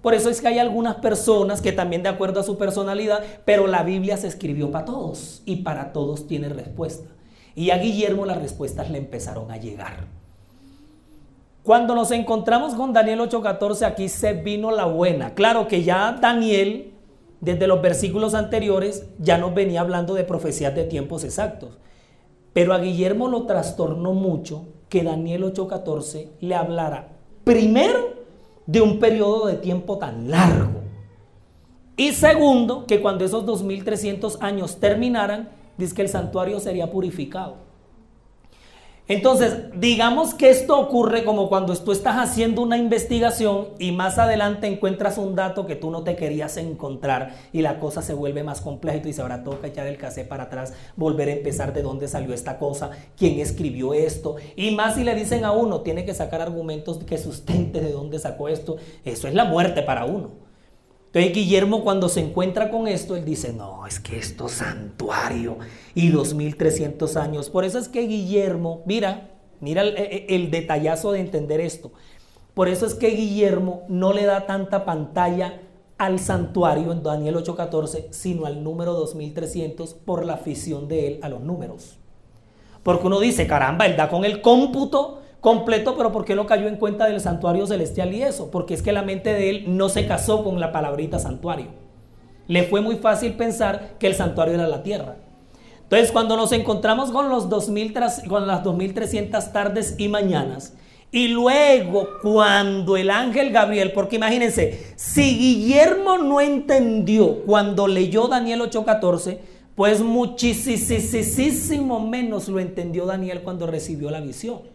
Por eso es que hay algunas personas que también de acuerdo a su personalidad, pero la Biblia se escribió para todos y para todos tiene respuesta. Y a Guillermo las respuestas le empezaron a llegar. Cuando nos encontramos con Daniel 8:14, aquí se vino la buena. Claro que ya Daniel desde los versículos anteriores ya nos venía hablando de profecías de tiempos exactos. Pero a Guillermo lo trastornó mucho que Daniel 8:14 le hablara primero de un periodo de tiempo tan largo. Y segundo, que cuando esos 2300 años terminaran, dice que el santuario sería purificado. Entonces, digamos que esto ocurre como cuando tú estás haciendo una investigación y más adelante encuentras un dato que tú no te querías encontrar y la cosa se vuelve más compleja y tú dices, ahora toca echar el cassette para atrás, volver a empezar de dónde salió esta cosa, quién escribió esto y más si le dicen a uno, tiene que sacar argumentos que sustente de dónde sacó esto, eso es la muerte para uno. Entonces Guillermo cuando se encuentra con esto, él dice, no, es que esto es santuario y 2300 años. Por eso es que Guillermo, mira, mira el, el, detallazo de entender esto. Por eso es que Guillermo no le da tanta pantalla al santuario en Daniel 8:14, sino al número 2300 por la afición de él a los números. Porque uno dice, caramba, él da con el cómputo completo, pero ¿por qué no cayó en cuenta del santuario celestial y eso? Porque es que la mente de él no se casó con la palabrita santuario. Le fue muy fácil pensar que el santuario era la tierra. Entonces, cuando nos encontramos con, los 2000, con las 2300 tardes y mañanas, y luego cuando el ángel Gabriel, porque imagínense, si Guillermo no entendió cuando leyó Daniel 8:14, pues muchísimo menos lo entendió Daniel cuando recibió la visión.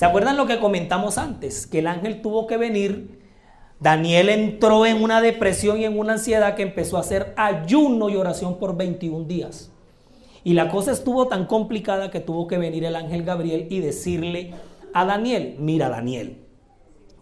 ¿Se acuerdan lo que comentamos antes? Que el ángel tuvo que venir. Daniel entró en una depresión y en una ansiedad que empezó a hacer ayuno y oración por 21 días. Y la cosa estuvo tan complicada que tuvo que venir el ángel Gabriel y decirle a Daniel, mira Daniel,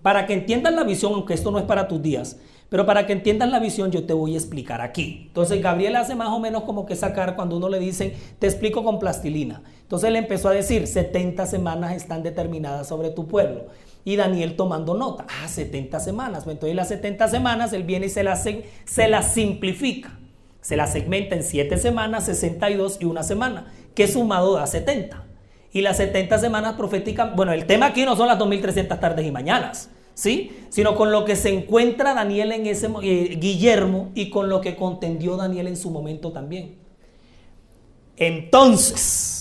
para que entiendan la visión, aunque esto no es para tus días, pero para que entiendan la visión yo te voy a explicar aquí. Entonces Gabriel hace más o menos como que sacar cuando uno le dice, te explico con plastilina. Entonces él empezó a decir, 70 semanas están determinadas sobre tu pueblo. Y Daniel tomando nota, ah, 70 semanas. Entonces las 70 semanas él viene y se las, se simplifica. Se las segmenta en 7 semanas, 62 y una semana, que sumado da 70 y las 70 semanas proféticas, bueno, el tema aquí no son las 2300 tardes y mañanas, ¿sí? Sino con lo que se encuentra Daniel en ese eh, Guillermo y con lo que contendió Daniel en su momento también. Entonces,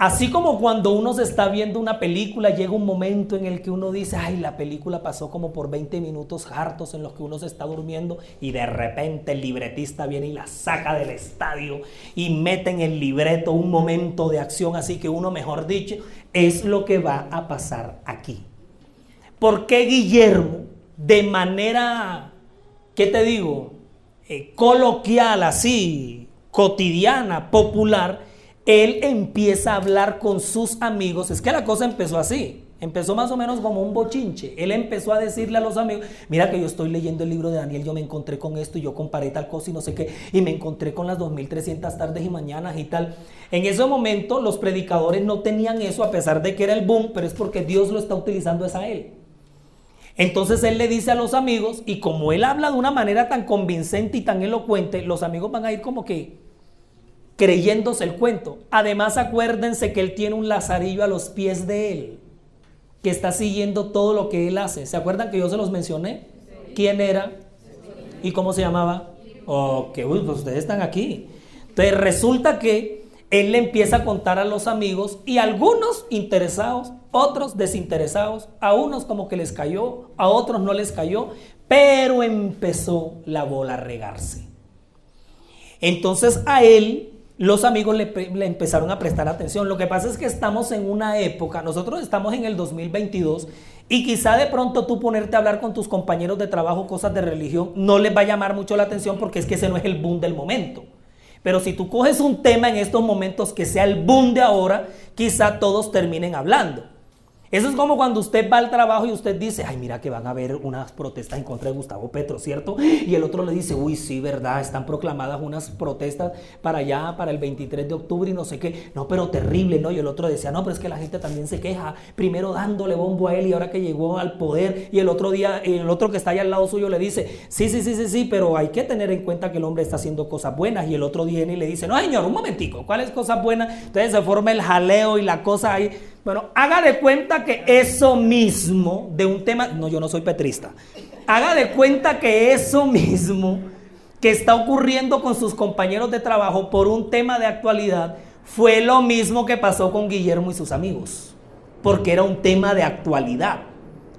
Así como cuando uno se está viendo una película, llega un momento en el que uno dice, ay, la película pasó como por 20 minutos hartos en los que uno se está durmiendo y de repente el libretista viene y la saca del estadio y mete en el libreto un momento de acción, así que uno, mejor dicho, es lo que va a pasar aquí. ¿Por qué Guillermo, de manera, ¿qué te digo? Eh, coloquial, así, cotidiana, popular, él empieza a hablar con sus amigos. Es que la cosa empezó así. Empezó más o menos como un bochinche. Él empezó a decirle a los amigos, mira que yo estoy leyendo el libro de Daniel, yo me encontré con esto y yo comparé tal cosa y no sé qué, y me encontré con las 2300 tardes y mañanas y tal. En ese momento los predicadores no tenían eso a pesar de que era el boom, pero es porque Dios lo está utilizando es a él. Entonces él le dice a los amigos, y como él habla de una manera tan convincente y tan elocuente, los amigos van a ir como que, creyéndose el cuento. Además, acuérdense que él tiene un lazarillo a los pies de él, que está siguiendo todo lo que él hace. ¿Se acuerdan que yo se los mencioné? ¿Quién era? ¿Y cómo se llamaba? Ok, pues ustedes están aquí. Entonces resulta que él le empieza a contar a los amigos y algunos interesados, otros desinteresados, a unos como que les cayó, a otros no les cayó, pero empezó la bola a regarse. Entonces a él los amigos le, empezaron a prestar atención. Lo que pasa es que estamos en una época, nosotros estamos en el 2022 y quizá de pronto tú ponerte a hablar con tus compañeros de trabajo cosas de religión no les va a llamar mucho la atención porque es que ese no es el boom del momento. Pero si tú coges un tema en estos momentos que sea el boom de ahora, quizá todos terminen hablando. Eso es como cuando usted va al trabajo y usted dice, ay, mira que van a haber unas protestas en contra de Gustavo Petro, ¿cierto? Y el otro le dice, uy, sí, verdad, están proclamadas unas protestas para allá, para el 23 de octubre y no sé qué. No, pero terrible, ¿no? Y el otro decía, no, pero es que la gente también se queja, primero dándole bombo a él y ahora que llegó al poder. Y el otro día, el otro que está allá al lado suyo le dice, sí, sí, sí, sí, sí, pero hay que tener en cuenta que el hombre está haciendo cosas buenas. Y el otro viene y le dice, no, señor, un momentico, ¿cuáles cosas buenas? Entonces se forma el jaleo y la cosa ahí. Bueno, haga de cuenta que eso mismo de un tema, no, yo no soy petrista, haga de cuenta que eso mismo que está ocurriendo con sus compañeros de trabajo por un tema de actualidad fue lo mismo que pasó con Guillermo y sus amigos, porque era un tema de actualidad.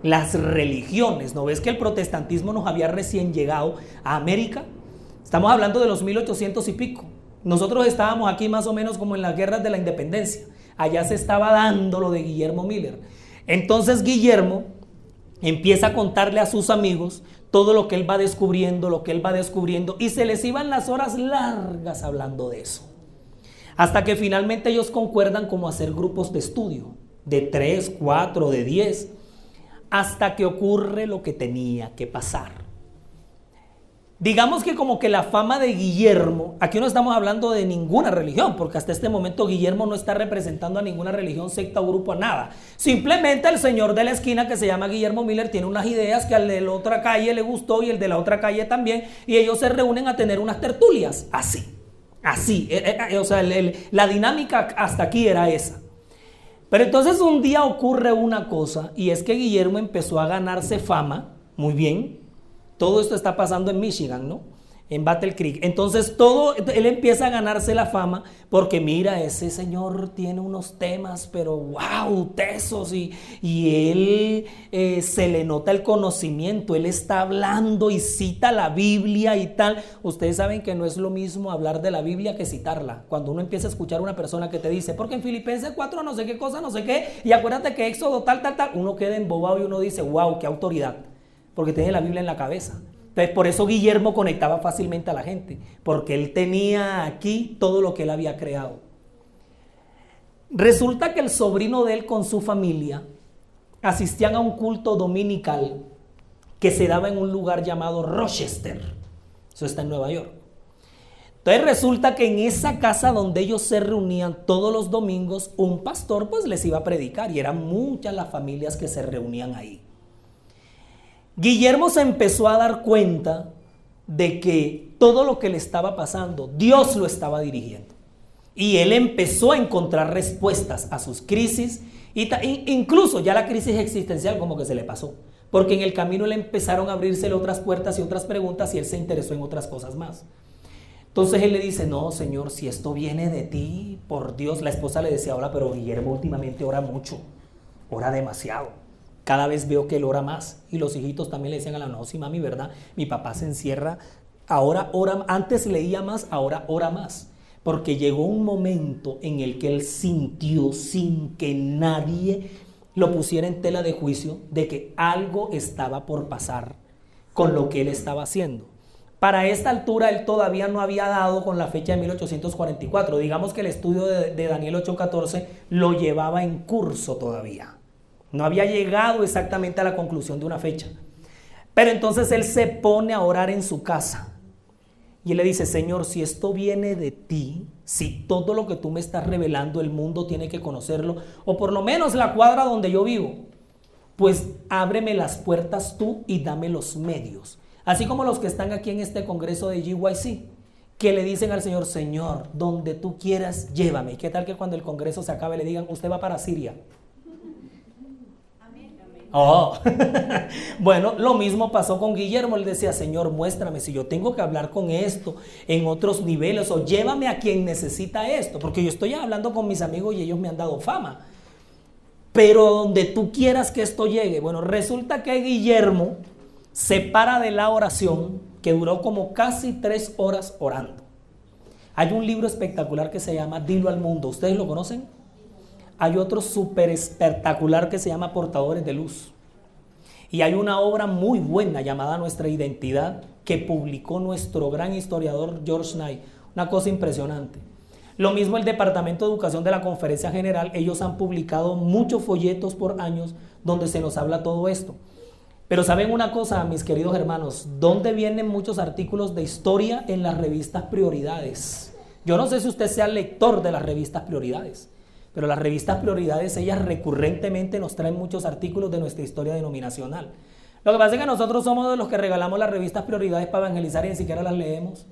Las religiones, ¿no ves que el protestantismo nos había recién llegado a América? Estamos hablando de los 1800 y pico. Nosotros estábamos aquí más o menos como en las guerras de la independencia. Allá se estaba dando lo de Guillermo Miller. Entonces Guillermo empieza a contarle a sus amigos todo lo que él va descubriendo, lo que él va descubriendo, y se les iban las horas largas hablando de eso. Hasta que finalmente ellos concuerdan como hacer grupos de estudio, de tres, cuatro, de diez, hasta que ocurre lo que tenía que pasar. Digamos que como que la fama de Guillermo, aquí no estamos hablando de ninguna religión, porque hasta este momento Guillermo no está representando a ninguna religión, secta o grupo, a nada. Simplemente el señor de la esquina que se llama Guillermo Miller tiene unas ideas que al de la otra calle le gustó y el de la otra calle también, y ellos se reúnen a tener unas tertulias, así, así. Eh, eh, eh, o sea, la dinámica hasta aquí era esa. Pero entonces un día ocurre una cosa, y es que Guillermo empezó a ganarse fama, muy bien, todo esto está pasando en Michigan, ¿no? en Battle Creek. Entonces todo, él empieza a ganarse la fama porque mira, ese señor tiene unos temas, pero wow, tesos y, y él eh, se le nota el conocimiento, él está hablando y cita la Biblia y tal. Ustedes saben que no es lo mismo hablar de la Biblia que citarla. Cuando uno empieza a escuchar a una persona que te dice, porque en Filipenses 4 no sé qué cosa, no sé qué, y acuérdate que Éxodo tal, tal, tal, uno queda embobado y uno dice, wow, qué autoridad, porque tiene la Biblia en la cabeza. Entonces, por eso Guillermo conectaba fácilmente a la gente, porque él tenía aquí todo lo que él había creado. Resulta que el sobrino de él con su familia asistían a un culto dominical que se daba en un lugar llamado Rochester. Eso está en Nueva York. Entonces resulta que en esa casa donde ellos se reunían todos los domingos, un pastor pues les iba a predicar y eran muchas las familias que se reunían ahí. Guillermo se empezó a dar cuenta de que todo lo que le estaba pasando, Dios lo estaba dirigiendo. Y él empezó a encontrar respuestas a sus crisis, y incluso ya la crisis existencial como que se le pasó, porque en el camino le empezaron a abrirse otras puertas y otras preguntas y él se interesó en otras cosas más. Entonces él le dice, no, Señor, si esto viene de ti, por Dios, la esposa le decía, ahora, pero Guillermo últimamente ora mucho, ora demasiado. Cada vez veo que él ora más. Y los hijitos también le decían a la no, sí, mami, ¿verdad? Mi papá se encierra. Ahora ora, antes leía más, ahora ora más. Porque llegó un momento en el que él sintió sin que nadie lo pusiera en tela de juicio de que algo estaba por pasar con lo que él estaba haciendo. Para esta altura él todavía no había dado con la fecha de 1844. Digamos que el estudio de, de Daniel 8:14 lo llevaba en curso todavía. No había llegado exactamente a la conclusión de una fecha. Pero entonces él se pone a orar en su casa. Y él le dice, Señor, si esto viene de ti, si todo lo que tú me estás revelando el mundo tiene que conocerlo, o por lo menos la cuadra donde yo vivo, pues ábreme las puertas tú y dame los medios. Así como los que están aquí en este congreso de GYC, que le dicen al Señor, Señor, donde tú quieras, llévame. ¿Qué tal que cuando el congreso se acabe le digan, usted va para Siria? Oh, bueno, lo mismo pasó con Guillermo. Él decía, Señor, muéstrame si yo tengo que hablar con esto en otros niveles o llévame a quien necesita esto, porque yo estoy hablando con mis amigos y ellos me han dado fama. Pero donde tú quieras que esto llegue, bueno, resulta que Guillermo se para de la oración que duró como casi tres horas orando. Hay un libro espectacular que se llama Dilo al Mundo. ¿Ustedes lo conocen? Hay otro súper espectacular que se llama Portadores de Luz. Y hay una obra muy buena llamada Nuestra Identidad que publicó nuestro gran historiador George Knight. Una cosa impresionante. Lo mismo el Departamento de Educación de la Conferencia General, ellos han publicado muchos folletos por años donde se nos habla todo esto. Pero saben una cosa, mis queridos hermanos, ¿dónde vienen muchos artículos de historia en las revistas prioridades? Yo no sé si usted sea lector de las revistas prioridades. Pero las revistas Prioridades, ellas recurrentemente nos traen muchos artículos de nuestra historia denominacional. Lo que pasa es que nosotros somos de los que regalamos las revistas Prioridades para evangelizar y ni siquiera las leemos.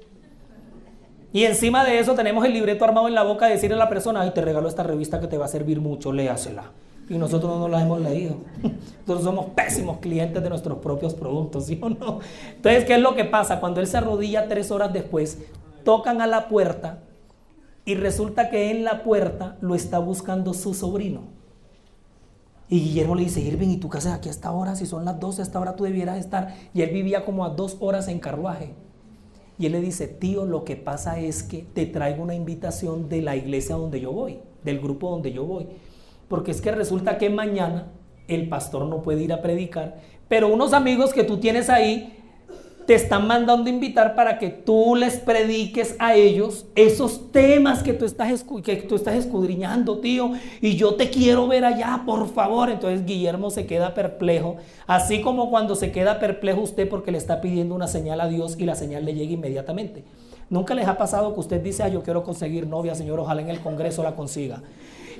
Y encima de eso tenemos el libreto armado en la boca de decirle a la persona, ay, te regalo esta revista que te va a servir mucho, léasela. Y nosotros no la hemos leído. Nosotros somos pésimos clientes de nuestros propios productos, ¿sí o no? Entonces, ¿qué es lo que pasa? Cuando él se arrodilla tres horas después, tocan a la puerta y resulta que en la puerta lo está buscando su sobrino. Y Guillermo le dice, Irving, ¿y tú qué haces aquí a esta hora? Si son las 12, a esta hora tú debieras estar. Y él vivía como a dos horas en carruaje. Y él le dice, tío, lo que pasa es que te traigo una invitación de la iglesia donde yo voy, del grupo donde yo voy. Porque es que resulta que mañana el pastor no puede ir a predicar, pero unos amigos que tú tienes ahí te están mandando invitar para que tú les prediques a ellos esos temas que tú estás, que tú estás escudriñando, tío, y yo te quiero ver allá, por favor. Entonces Guillermo se queda perplejo, así como cuando se queda perplejo usted porque le está pidiendo una señal a Dios y la señal le llega inmediatamente. Nunca les ha pasado que usted dice, ah, yo quiero conseguir novia, Señor, ojalá en el Congreso la consiga.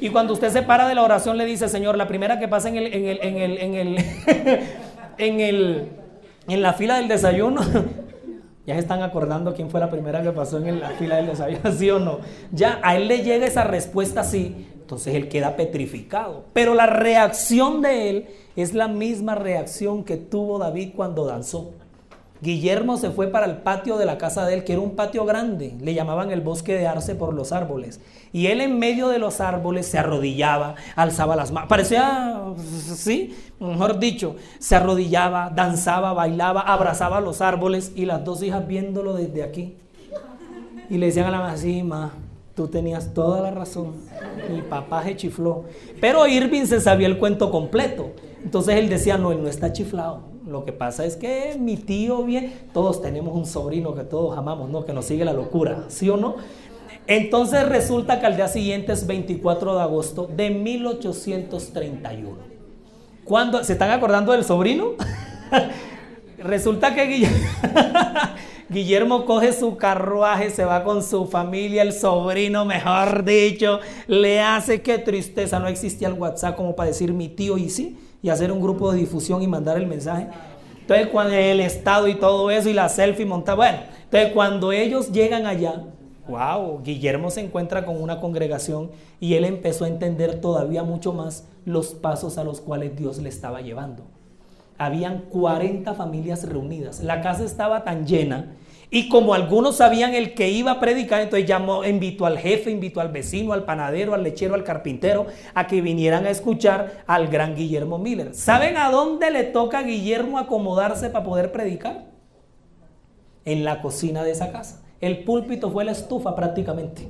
Y cuando usted se para de la oración le dice, Señor, la primera que pasa en el, en el, en el, en el, en el en la fila del desayuno, ya se están acordando quién fue la primera que pasó en la fila del desayuno, ¿sí o no? Ya a él le llega esa respuesta así, entonces él queda petrificado. Pero la reacción de él es la misma reacción que tuvo David cuando danzó. Guillermo se fue para el patio de la casa de él, que era un patio grande, le llamaban el bosque de Arce por los árboles. Y él en medio de los árboles se arrodillaba, alzaba las manos, parecía, sí, mejor dicho, se arrodillaba, danzaba, bailaba, abrazaba los árboles y las dos hijas viéndolo desde aquí. Y le decían a la mamá, sí, ma, tú tenías toda la razón, mi papá se chifló. Pero Irving se sabía el cuento completo. Entonces él decía, no, él no está chiflado. Lo que pasa es que mi tío bien, todos tenemos un sobrino que todos amamos, ¿no? Que nos sigue la locura, ¿sí o no? Entonces resulta que al día siguiente es 24 de agosto de 1831. ¿Cuándo? ¿Se están acordando del sobrino? resulta que Guillermo, Guillermo coge su carruaje, se va con su familia, el sobrino, mejor dicho, le hace que tristeza, no existía el WhatsApp como para decir mi tío y sí y hacer un grupo de difusión y mandar el mensaje. Entonces, cuando el estado y todo eso y la selfie montada, bueno, entonces cuando ellos llegan allá, wow, Guillermo se encuentra con una congregación y él empezó a entender todavía mucho más los pasos a los cuales Dios le estaba llevando. Habían 40 familias reunidas. La casa estaba tan llena y como algunos sabían el que iba a predicar, entonces llamó, invitó al jefe, invitó al vecino, al panadero, al lechero, al carpintero, a que vinieran a escuchar al gran Guillermo Miller. ¿Saben a dónde le toca a Guillermo acomodarse para poder predicar? En la cocina de esa casa. El púlpito fue la estufa prácticamente.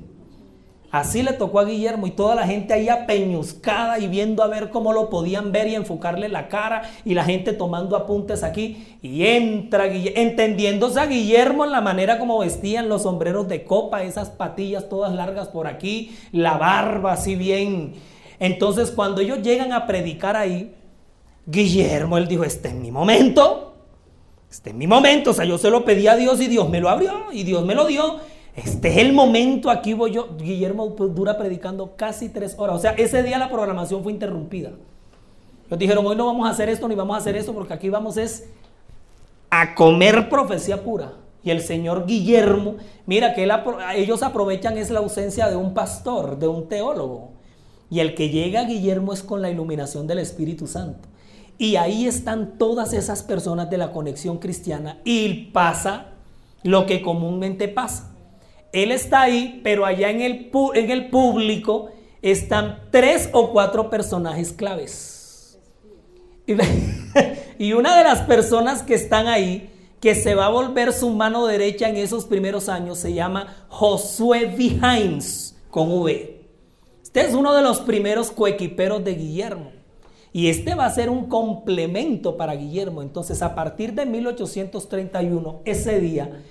Así le tocó a Guillermo y toda la gente ahí apeñuscada y viendo a ver cómo lo podían ver y enfocarle la cara y la gente tomando apuntes aquí. Y entra Guillermo, entendiéndose a Guillermo en la manera como vestían los sombreros de copa, esas patillas todas largas por aquí, la barba así bien. Entonces cuando ellos llegan a predicar ahí, Guillermo, él dijo, este es mi momento, este es mi momento, o sea, yo se lo pedí a Dios y Dios me lo abrió y Dios me lo dio. Este es el momento, aquí voy yo. Guillermo dura predicando casi tres horas. O sea, ese día la programación fue interrumpida. Nos dijeron, hoy no vamos a hacer esto ni vamos a hacer esto porque aquí vamos es a comer profecía pura. Y el señor Guillermo, mira que ellos aprovechan es la ausencia de un pastor, de un teólogo. Y el que llega a Guillermo es con la iluminación del Espíritu Santo. Y ahí están todas esas personas de la conexión cristiana y pasa lo que comúnmente pasa. Él está ahí, pero allá en el, en el público están tres o cuatro personajes claves. Y, una de las personas que están ahí, que se va a volver su mano derecha en esos primeros años, se llama Josué Vihains, con V. Este es uno de los primeros coequiperos de Guillermo. Y este va a ser un complemento para Guillermo. Entonces, a partir de 1831, ese día,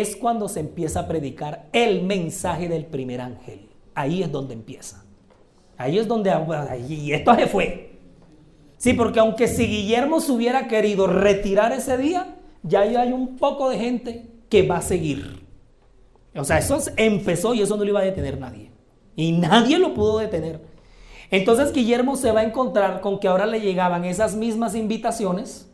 es cuando se empieza a predicar el mensaje del primer ángel. Ahí es donde empieza. Ahí es donde... Y esto se fue. Sí, porque aunque si Guillermo se hubiera querido retirar ese día, ya hay un poco de gente que va a seguir. O sea, eso empezó y eso no lo iba a detener nadie. Y nadie lo pudo detener. Entonces Guillermo se va a encontrar con que ahora le llegaban esas mismas invitaciones,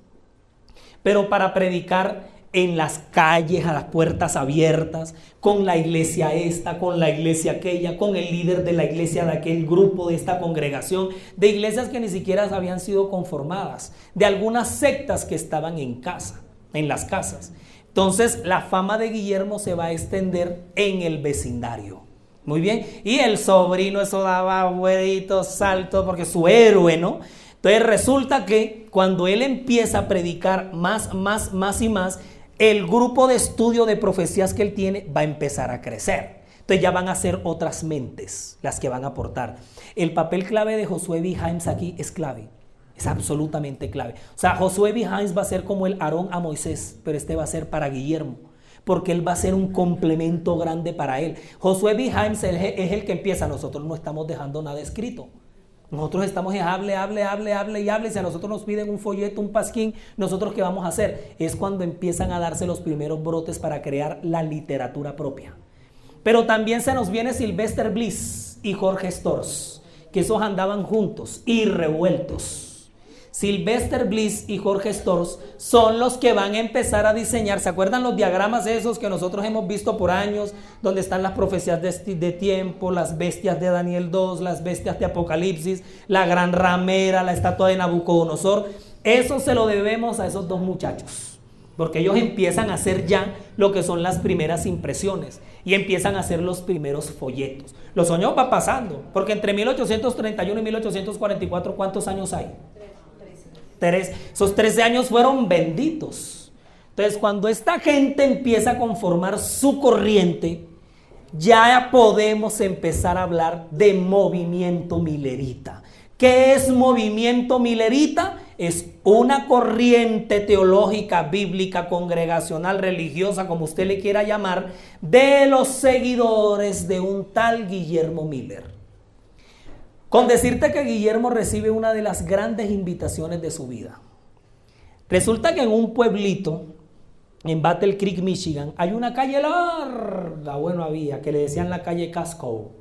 pero para predicar en las calles, a las puertas abiertas, con la iglesia esta, con la iglesia aquella, con el líder de la iglesia de aquel grupo, de esta congregación, de iglesias que ni siquiera habían sido conformadas, de algunas sectas que estaban en casa, en las casas. Entonces la fama de Guillermo se va a extender en el vecindario. Muy bien, y el sobrino eso daba vuelitos, saltos, porque su héroe, ¿no? Entonces resulta que cuando él empieza a predicar más, más, más y más, el grupo de estudio de profecías que él tiene va a empezar a crecer. Entonces ya van a ser otras mentes las que van a aportar. El papel clave de Josué B. Himes aquí es clave. Es absolutamente clave. O sea, Josué B. Himes va a ser como el Aarón a Moisés, pero este va a ser para Guillermo. Porque él va a ser un complemento grande para él. Josué B. Himes es el que empieza. Nosotros no estamos dejando nada escrito. Nosotros estamos en hable, hable, hable, hable y hable. Si a nosotros nos piden un folleto, un pasquín, ¿nosotros qué vamos a hacer? Es cuando empiezan a darse los primeros brotes para crear la literatura propia. Pero también se nos viene Sylvester Bliss y Jorge Stors, que esos andaban juntos y revueltos. Sylvester Bliss y Jorge Stors son los que van a empezar a diseñar. ¿Se acuerdan los diagramas esos que nosotros hemos visto por años? Donde están las profecías de, de tiempo, las bestias de Daniel 2, las bestias de Apocalipsis, la gran ramera, la estatua de Nabucodonosor. Eso se lo debemos a esos dos muchachos. porque ellos empiezan a hacer ya lo que son las primeras impresiones y empiezan a hacer los primeros folletos. Los años va pasando, porque entre 1831 y 1844, ¿cuántos años hay? Esos 13 años fueron benditos. Entonces, cuando esta gente empieza a conformar su corriente, ya podemos empezar a hablar de movimiento milerita. ¿Qué es movimiento milerita? Es una corriente teológica, bíblica, congregacional, religiosa, como usted le quiera llamar, de los seguidores de un tal Guillermo Miller. Con decirte que Guillermo recibe una de las grandes invitaciones de su vida. Resulta que en un pueblito, en Battle Creek, Michigan, hay una calle larga, bueno había, que le decían la calle Casco.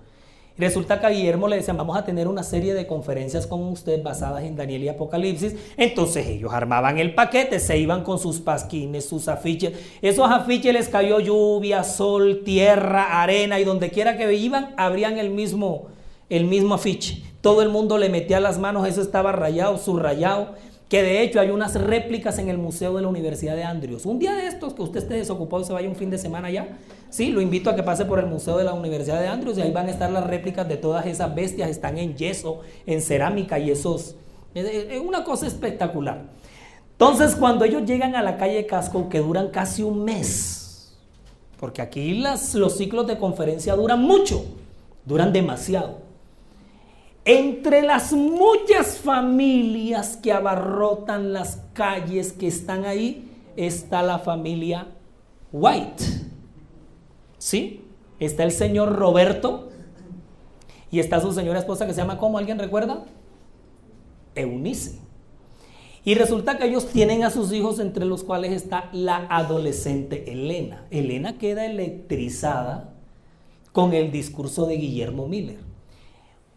Resulta que a Guillermo le decían, vamos a tener una serie de conferencias con usted basadas en Daniel y Apocalipsis. Entonces ellos armaban el paquete, se iban con sus pasquines, sus afiches. Esos afiches les cayó lluvia, sol, tierra, arena y donde quiera que iban, abrían el mismo, el mismo afiche. Todo el mundo le metía las manos, eso estaba rayado, subrayado que de hecho hay unas réplicas en el Museo de la Universidad de Andrews. Un día de estos que usted esté desocupado se vaya un fin de semana ya, sí, lo invito a que pase por el Museo de la Universidad de Andrews y ahí van a estar las réplicas de todas esas bestias, están en yeso, en cerámica y esos... Es una cosa espectacular. Entonces, cuando ellos llegan a la calle Casco, que duran casi un mes, porque aquí las, los ciclos de conferencia duran mucho, duran demasiado. Entre las muchas familias que abarrotan las calles que están ahí, está la familia White. ¿Sí? Está el señor Roberto y está su señora esposa que se llama, ¿cómo? ¿Alguien recuerda? Eunice. Y resulta que ellos tienen a sus hijos entre los cuales está la adolescente Elena. Elena queda electrizada con el discurso de Guillermo Miller.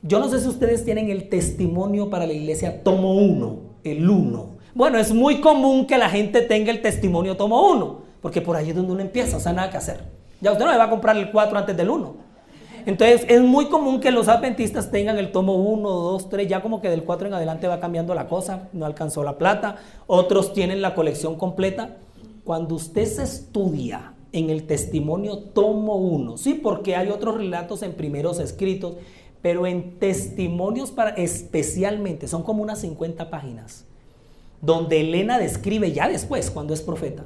Yo no sé si ustedes tienen el testimonio para la iglesia tomo uno, el uno. Bueno, es muy común que la gente tenga el testimonio tomo uno, porque por ahí es donde uno empieza, o sea, nada que hacer. Ya usted no le va a comprar el 4 antes del 1. Entonces, es muy común que los adventistas tengan el tomo 1, 2, 3, ya como que del 4 en adelante va cambiando la cosa, no alcanzó la plata. Otros tienen la colección completa. Cuando usted se estudia en el testimonio tomo 1, sí, porque hay otros relatos en primeros escritos pero en testimonios para, especialmente, son como unas 50 páginas, donde Elena describe ya después, cuando es profeta,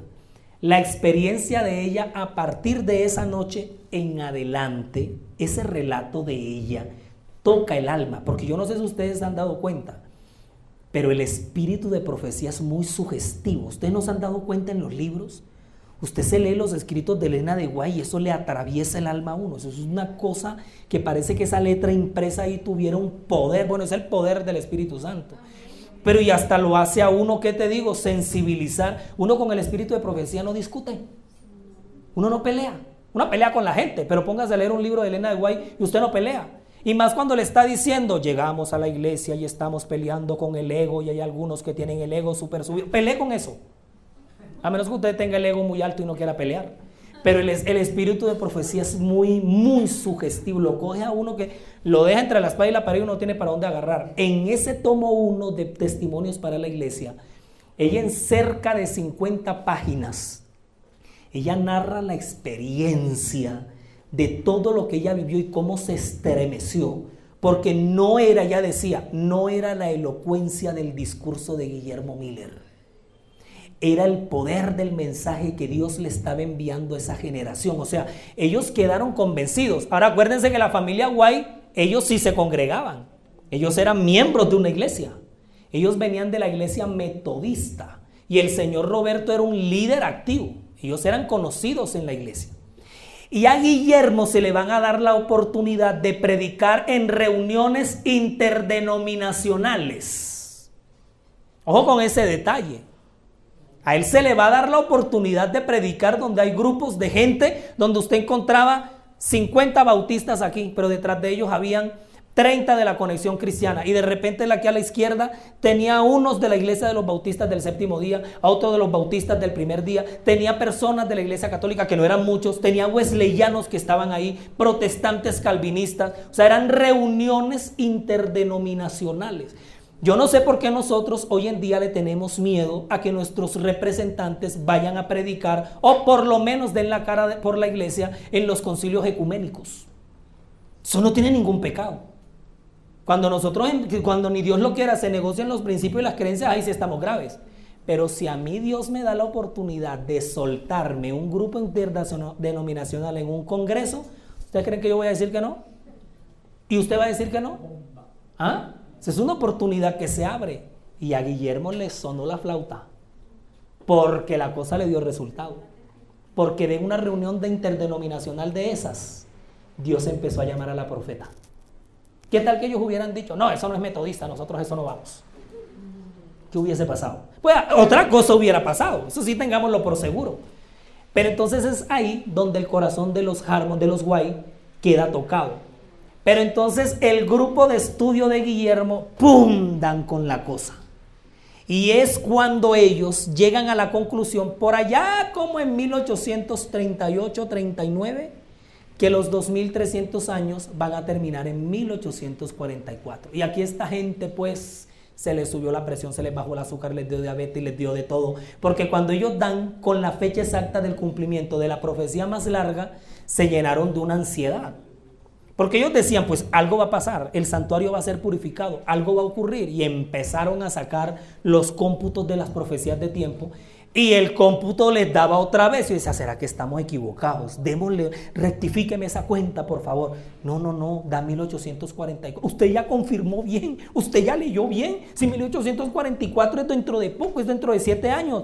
la experiencia de ella a partir de esa noche en adelante, ese relato de ella toca el alma, porque yo no sé si ustedes han dado cuenta, pero el espíritu de profecía es muy sugestivo. ¿Ustedes no se han dado cuenta en los libros? Usted se lee los escritos de Elena de Guay y eso le atraviesa el alma a uno. Eso es una cosa que parece que esa letra impresa ahí tuviera un poder. Bueno, es el poder del Espíritu Santo. Pero y hasta lo hace a uno, ¿qué te digo? Sensibilizar. Uno con el espíritu de profecía no discute. Uno no pelea. Uno pelea con la gente, pero póngase a leer un libro de Elena de Guay y usted no pelea. Y más cuando le está diciendo, llegamos a la iglesia y estamos peleando con el ego y hay algunos que tienen el ego súper subido. Pelee con eso. A menos que usted tenga el ego muy alto y no quiera pelear. Pero el, el, espíritu de profecía es muy, muy sugestivo. Lo coge a uno que lo deja entre la espada y la pared y uno no tiene para dónde agarrar. En ese tomo uno de testimonios para la iglesia, ella en cerca de 50 páginas, ella narra la experiencia de todo lo que ella vivió y cómo se estremeció. Porque no era, ya decía, no era la elocuencia del discurso de Guillermo Miller era el poder del mensaje que Dios le estaba enviando a esa generación. O sea, ellos quedaron convencidos. Ahora acuérdense que la familia White, ellos sí se congregaban. Ellos eran miembros de una iglesia. Ellos venían de la iglesia metodista. Y el señor Roberto era un líder activo. Ellos eran conocidos en la iglesia. Y a Guillermo se le van a dar la oportunidad de predicar en reuniones interdenominacionales. Ojo con ese detalle. A él se le va a dar la oportunidad de predicar donde hay grupos de gente, donde usted encontraba 50 bautistas aquí, pero detrás de ellos habían 30 de la conexión cristiana. Y de repente la que a la izquierda tenía unos de la iglesia de los bautistas del séptimo día, a otros de los bautistas del primer día, tenía personas de la iglesia católica que no eran muchos, tenía wesleyanos que estaban ahí, protestantes calvinistas, o sea, eran reuniones interdenominacionales. Yo no sé por qué nosotros hoy en día le tenemos miedo a que nuestros representantes vayan a predicar o por lo menos den la cara por la iglesia en los concilios ecuménicos. Eso no tiene ningún pecado. Cuando nosotros, cuando ni Dios lo quiera, se negocian los principios y las creencias, ahí sí estamos graves. Pero si a mí Dios me da la oportunidad de soltarme un grupo denominacional en un congreso, ¿ustedes creen que yo voy a decir que no? ¿Y usted va a decir que no? ¿Ah? Es una oportunidad que se abre. Y a Guillermo le sonó la flauta. Porque la cosa le dio resultado. Porque de una reunión de interdenominacional de esas, Dios empezó a llamar a la profeta. ¿Qué tal que ellos hubieran dicho, no, eso no es metodista, nosotros eso no vamos? ¿Qué hubiese pasado? Pues otra cosa hubiera pasado, eso sí tengámoslo por seguro. Pero entonces es ahí donde el corazón de los Harmon, de los White, queda tocado. Pero entonces el grupo de estudio de Guillermo, ¡pum!, dan con la cosa. Y es cuando ellos llegan a la conclusión, por allá como en 1838-39, que los 2300 años van a terminar en 1844. Y aquí esta gente pues se les subió la presión, se les bajó el azúcar, les dio diabetes, les dio de todo. Porque cuando ellos dan con la fecha exacta del cumplimiento de la profecía más larga, se llenaron de una ansiedad. Porque ellos decían, pues algo va a pasar, el santuario va a ser purificado, algo va a ocurrir. Y empezaron a sacar los cómputos de las profecías de tiempo y el cómputo les daba otra vez. Y decía, ¿será que estamos equivocados? Démosle, rectifíqueme esa cuenta, por favor. No, no, no, da 1844. Usted ya confirmó bien, usted ya leyó bien. Si 1844 es dentro de poco, es dentro de siete años.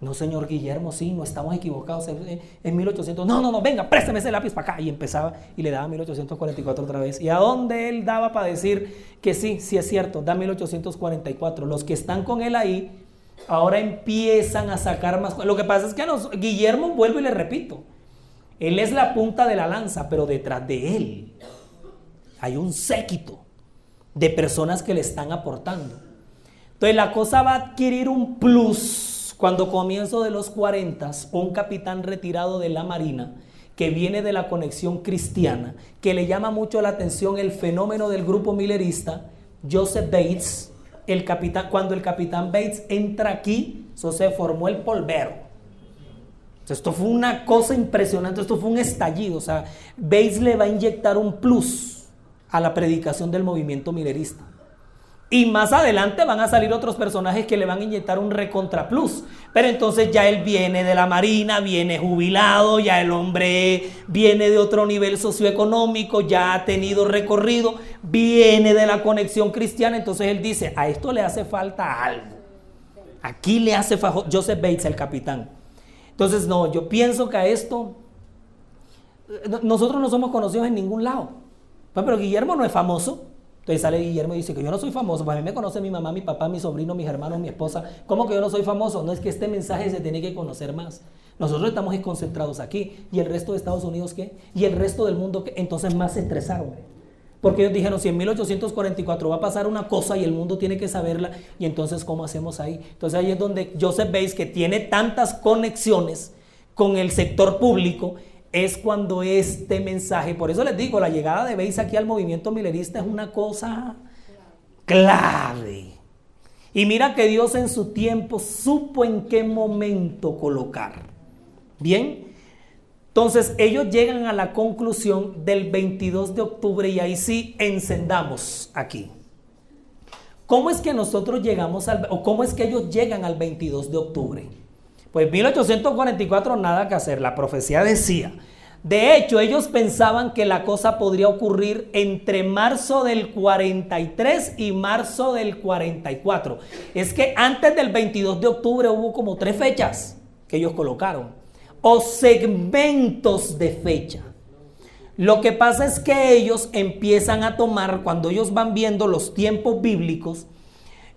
No, señor Guillermo, sí, no estamos equivocados. En 1800, no, no, no, venga, présteme ese lápiz para acá. Y empezaba y le daba 1844 otra vez. ¿Y a dónde él daba para decir que sí, sí es cierto, da 1844? Los que están con él ahí ahora empiezan a sacar más. Lo que pasa es que nos, Guillermo, vuelvo y le repito, él es la punta de la lanza, pero detrás de él hay un séquito de personas que le están aportando. Entonces la cosa va a adquirir un plus cuando comienzo de los 40, un capitán retirado de la Marina, que viene de la conexión cristiana, que le llama mucho la atención el fenómeno del grupo millerista, Joseph Bates, el capitán, cuando el capitán Bates entra aquí, se formó el polvero. Esto fue una cosa impresionante, esto fue un estallido. O sea, Bates le va a inyectar un plus a la predicación del movimiento milerista. Y más adelante van a salir otros personajes que le van a inyectar un recontra plus. Pero entonces ya él viene de la marina, viene jubilado, ya el hombre viene de otro nivel socioeconómico, ya ha tenido recorrido, viene de la conexión cristiana. Entonces él dice, a esto le hace falta algo. Aquí le hace falta Joseph Bates, el capitán. Entonces, no, yo pienso que a esto, nosotros no somos conocidos en ningún lado. Pues, pero Guillermo no es famoso. Entonces sale Guillermo y dice que yo no soy famoso, pues a mí me conoce mi mamá, mi papá, mi sobrino, mis hermanos, mi esposa. ¿Cómo que yo no soy famoso? No es que este mensaje se tiene que conocer más. Nosotros estamos concentrados aquí. ¿Y el resto de Estados Unidos qué? ¿Y el resto del mundo qué? Entonces más se estresaron. Porque ellos dijeron, si en 1844 va a pasar una cosa y el mundo tiene que saberla, y entonces ¿cómo hacemos ahí? Entonces ahí es donde Joseph veis que tiene tantas conexiones con el sector público es cuando este mensaje, por eso les digo, la llegada de Beis aquí al movimiento milerista es una cosa clave. Y mira que Dios en su tiempo supo en qué momento colocar. Bien, entonces ellos llegan a la conclusión del 22 de octubre y ahí sí encendamos aquí. ¿Cómo es que nosotros llegamos al, o cómo es que ellos llegan al 22 de octubre? Pues 1844 nada que hacer, la profecía decía. De hecho, ellos pensaban que la cosa podría ocurrir entre marzo del 43 y marzo del 44. Es que antes del 22 de octubre hubo como tres fechas que ellos colocaron, o segmentos de fecha. Lo que pasa es que ellos empiezan a tomar, cuando ellos van viendo los tiempos bíblicos,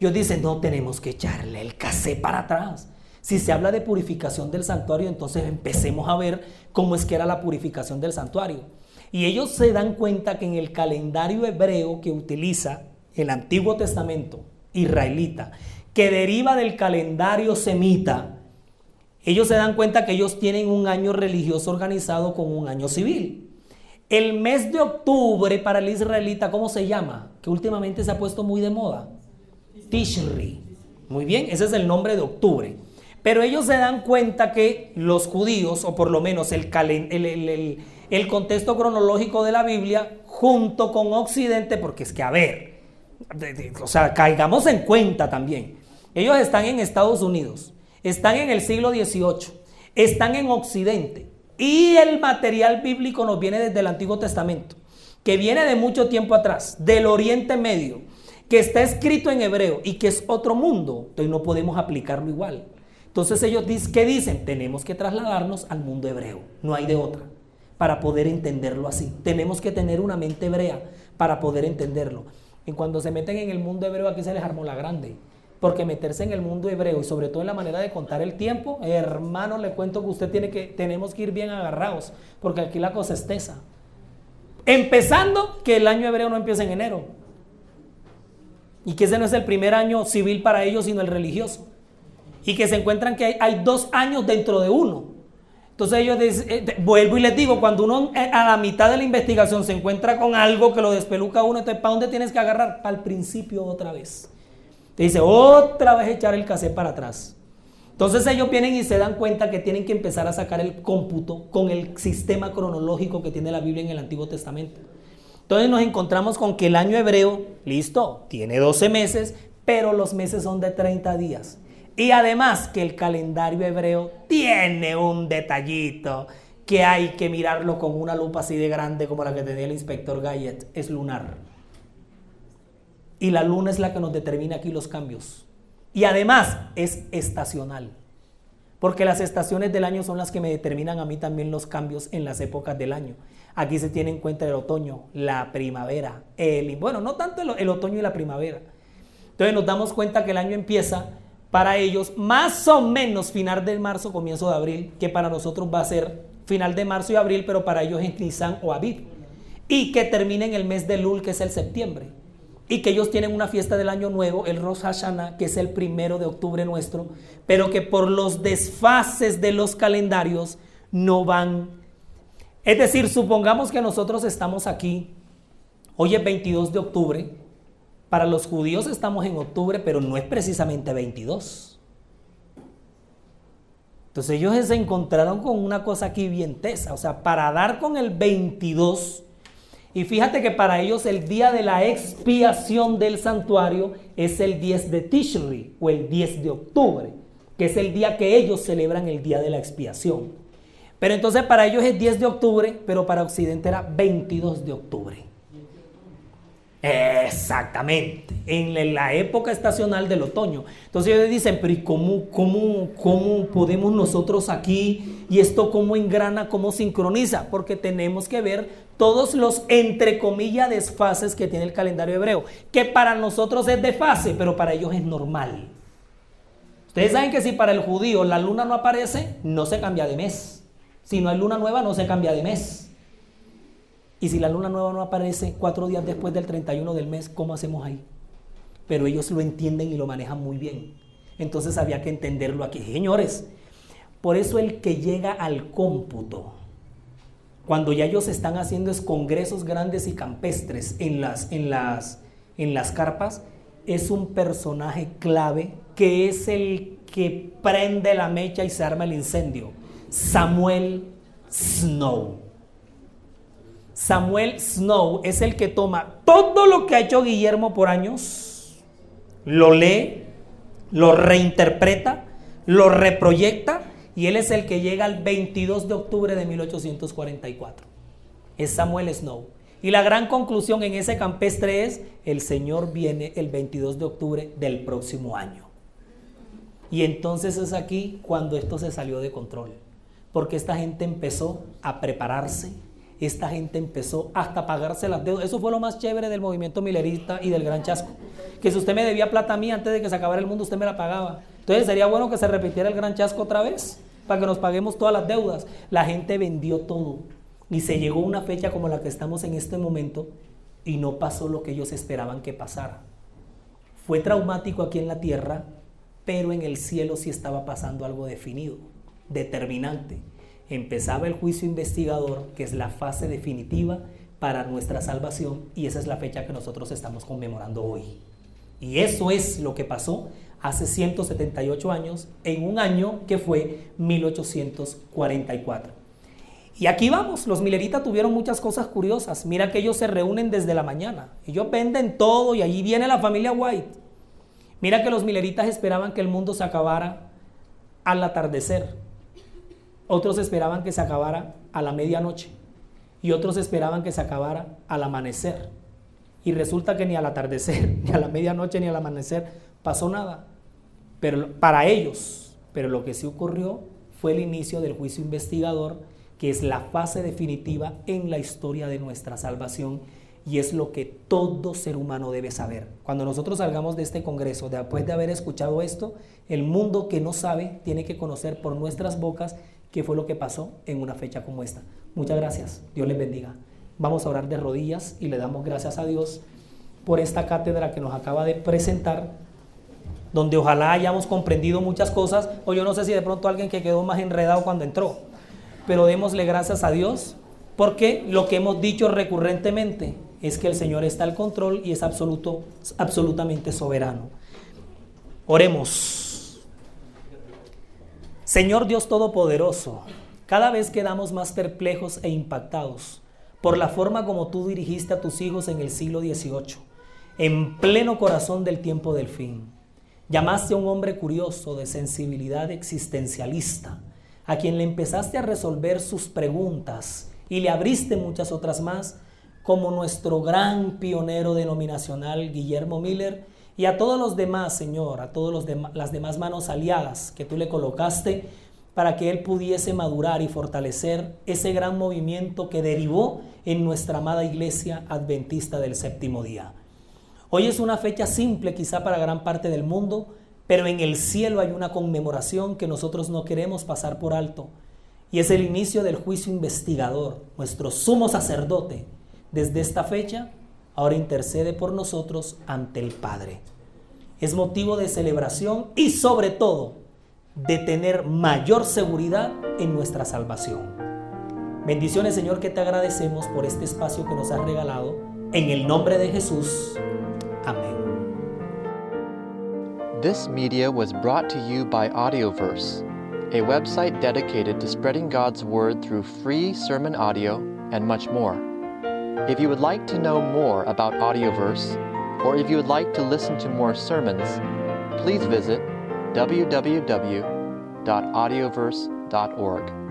ellos dicen, no tenemos que echarle el casé para atrás. Si se habla de purificación del santuario, entonces empecemos a ver cómo es que era la purificación del santuario. Y ellos se dan cuenta que en el calendario hebreo que utiliza el Antiguo Testamento israelita, que deriva del calendario semita, ellos se dan cuenta que ellos tienen un año religioso organizado con un año civil. El mes de octubre para el israelita, ¿cómo se llama? Que últimamente se ha puesto muy de moda. Tishri. Muy bien, ese es el nombre de octubre. Pero ellos se dan cuenta que los judíos, o por lo menos el, contexto cronológico de la Biblia, junto con Occidente, porque es que, a ver, o sea, caigamos en cuenta también. Ellos están en Estados Unidos, están en el siglo XVIII, están en Occidente, y el material bíblico nos viene desde el Antiguo Testamento, que viene de mucho tiempo atrás, del Oriente Medio, que está escrito en hebreo y que es otro mundo, entonces no podemos aplicarlo igual. Entonces ellos ¿qué dicen? Tenemos que trasladarnos al mundo hebreo, no hay de otra, para poder entenderlo así. Tenemos que tener una mente hebrea para poder entenderlo. Y cuando se meten en el mundo hebreo, aquí se les armó la grande. Porque meterse en el mundo hebreo y sobre todo en la manera de contar el tiempo, hermano, le cuento que usted tiene que, tenemos que ir bien agarrados, porque aquí la cosa es tesa. Empezando que el año hebreo no empieza en enero. Y que ese no es el primer año civil para ellos, sino el religioso y que se encuentran que hay, dos años dentro de uno. Entonces ellos eh, vuelvo y les digo, cuando uno eh, a la mitad de la investigación se encuentra con algo que lo despeluca uno, entonces ¿para dónde tienes que agarrar? Para el principio otra vez. Te dice, otra vez echar el cassette para atrás. Entonces ellos vienen y se dan cuenta que tienen que empezar a sacar el cómputo con el sistema cronológico que tiene la Biblia en el Antiguo Testamento. Entonces nos encontramos con que el año hebreo, listo, tiene 12 meses, pero los meses son de 30 días. Y además que el calendario hebreo tiene un detallito que hay que mirarlo con una lupa así de grande como la que tenía el inspector Gayet, es lunar. Y la luna es la que nos determina aquí los cambios. Y además es estacional. Porque las estaciones del año son las que me determinan a mí también los cambios en las épocas del año. Aquí se tiene en cuenta el otoño, la primavera, el bueno, no tanto el, el otoño y la primavera. Entonces nos damos cuenta que el año empieza para ellos más o menos final de marzo, comienzo de abril, que para nosotros va a ser final de marzo y abril, pero para ellos es Nisan o Aviv. Y que termine en el mes de Lul, que es el septiembre. Y que ellos tienen una fiesta del año nuevo, el Rosh Hashanah, que es el primero de octubre nuestro, pero que por los desfases de los calendarios no van. Es decir, supongamos que nosotros estamos aquí, hoy es 22 de octubre, para los judíos estamos en octubre, pero no es precisamente 22. Entonces ellos se encontraron con una cosa aquí bien tesa, o sea, para dar con el 22, y fíjate que para ellos el día de la expiación del santuario es el 10 de Tishri o el 10 de octubre, que es el día que ellos celebran el día de la expiación. Pero entonces para ellos es 10 de octubre, pero para Occidente era 22 de octubre. Exactamente, en la época estacional del otoño. Entonces ellos dicen, pero ¿y cómo, cómo, cómo podemos nosotros aquí? ¿Y esto cómo engrana, cómo sincroniza? Porque tenemos que ver todos los, entre comillas, desfases que tiene el calendario hebreo, que para nosotros es desfase, pero para ellos es normal. Ustedes saben que si para el judío la luna no aparece, no se cambia de mes. Si no hay luna nueva, no se cambia de mes. Y si la luna nueva no aparece cuatro días después del 31 del mes, ¿cómo hacemos ahí? Pero ellos lo entienden y lo manejan muy bien. Entonces había que entenderlo aquí. Señores, por eso el que llega al cómputo, cuando ya ellos están haciendo es congresos grandes y campestres en las, en las, en las carpas, es un personaje clave que es el que prende la mecha y se arma el incendio. Samuel Snow. Samuel Snow es el que toma todo lo que ha hecho Guillermo por años, lo lee, lo reinterpreta, lo reproyecta y él es el que llega al 22 de octubre de 1844. Es Samuel Snow. Y la gran conclusión en ese campestre es, el Señor viene el 22 de octubre del próximo año. Y entonces es aquí cuando esto se salió de control, porque esta gente empezó a prepararse, esta gente empezó hasta pagarse las deudas. Eso fue lo más chévere del movimiento milerista y del gran chasco. Que si usted me debía plata a mí antes de que se acabara el mundo, usted me la pagaba. Entonces sería bueno que se repitiera el gran chasco otra vez para que nos paguemos todas las deudas. La gente vendió todo y se llegó una fecha como la que estamos en este momento y no pasó lo que ellos esperaban que pasara. Fue traumático aquí en la tierra, pero en el cielo sí estaba pasando algo definido, determinante empezaba el juicio investigador, que es la fase definitiva para nuestra salvación, y esa es la fecha que nosotros estamos conmemorando hoy. Y eso es lo que pasó hace 178 años, en un año que fue 1844. Y aquí vamos, los mileritas tuvieron muchas cosas curiosas. Mira que ellos se reúnen desde la mañana. Ellos venden todo y allí viene la familia White. Mira que los mileritas esperaban que el mundo se acabara al atardecer. Otros esperaban que se acabara a la medianoche. Y otros esperaban que se acabara al amanecer. Y resulta que ni al atardecer, ni a la medianoche, ni al amanecer pasó nada pero para ellos. Pero lo que sí ocurrió fue el inicio del juicio investigador, que es la fase definitiva en la historia de nuestra salvación y es lo que todo ser humano debe saber. Cuando nosotros salgamos de este Congreso, después de haber escuchado esto, el mundo que no sabe tiene que conocer por nuestras bocas qué fue lo que pasó en una fecha como esta. Muchas gracias. Dios les bendiga. Vamos a orar de rodillas y le damos gracias a Dios por esta cátedra que nos acaba de presentar donde ojalá hayamos comprendido muchas cosas, o yo no sé si de pronto alguien que quedó más enredado cuando entró, pero démosle gracias a Dios, porque lo que hemos dicho recurrentemente es que el Señor está al control y es absoluto, absolutamente soberano. Oremos. Señor Dios Todopoderoso, cada vez quedamos más perplejos e impactados por la forma como tú dirigiste a tus hijos en el siglo XVIII, en pleno corazón del tiempo del fin. Llamaste a un hombre curioso de sensibilidad existencialista, a quien le empezaste a resolver sus preguntas y le abriste muchas otras más, como nuestro gran pionero denominacional Guillermo Miller, y a todos los demás, Señor, a todas las demás manos aliadas que tú le colocaste para que él pudiese madurar y fortalecer ese gran movimiento que derivó en nuestra amada iglesia adventista del séptimo día. Hoy es una fecha simple quizá para gran parte del mundo, pero en el cielo hay una conmemoración que nosotros no queremos pasar por alto. Y es el inicio del juicio investigador. Nuestro sumo sacerdote, desde esta fecha, ahora intercede por nosotros ante el Padre. Es motivo de celebración y sobre todo de tener mayor seguridad en nuestra salvación. Bendiciones Señor que te agradecemos por este espacio que nos has regalado. En el nombre de Jesús. Amen. This media was brought to you by Audioverse, a website dedicated to spreading God's Word through free sermon audio and much more. If you would like to know more about Audioverse, or if you would like to listen to more sermons, please visit www.audioverse.org.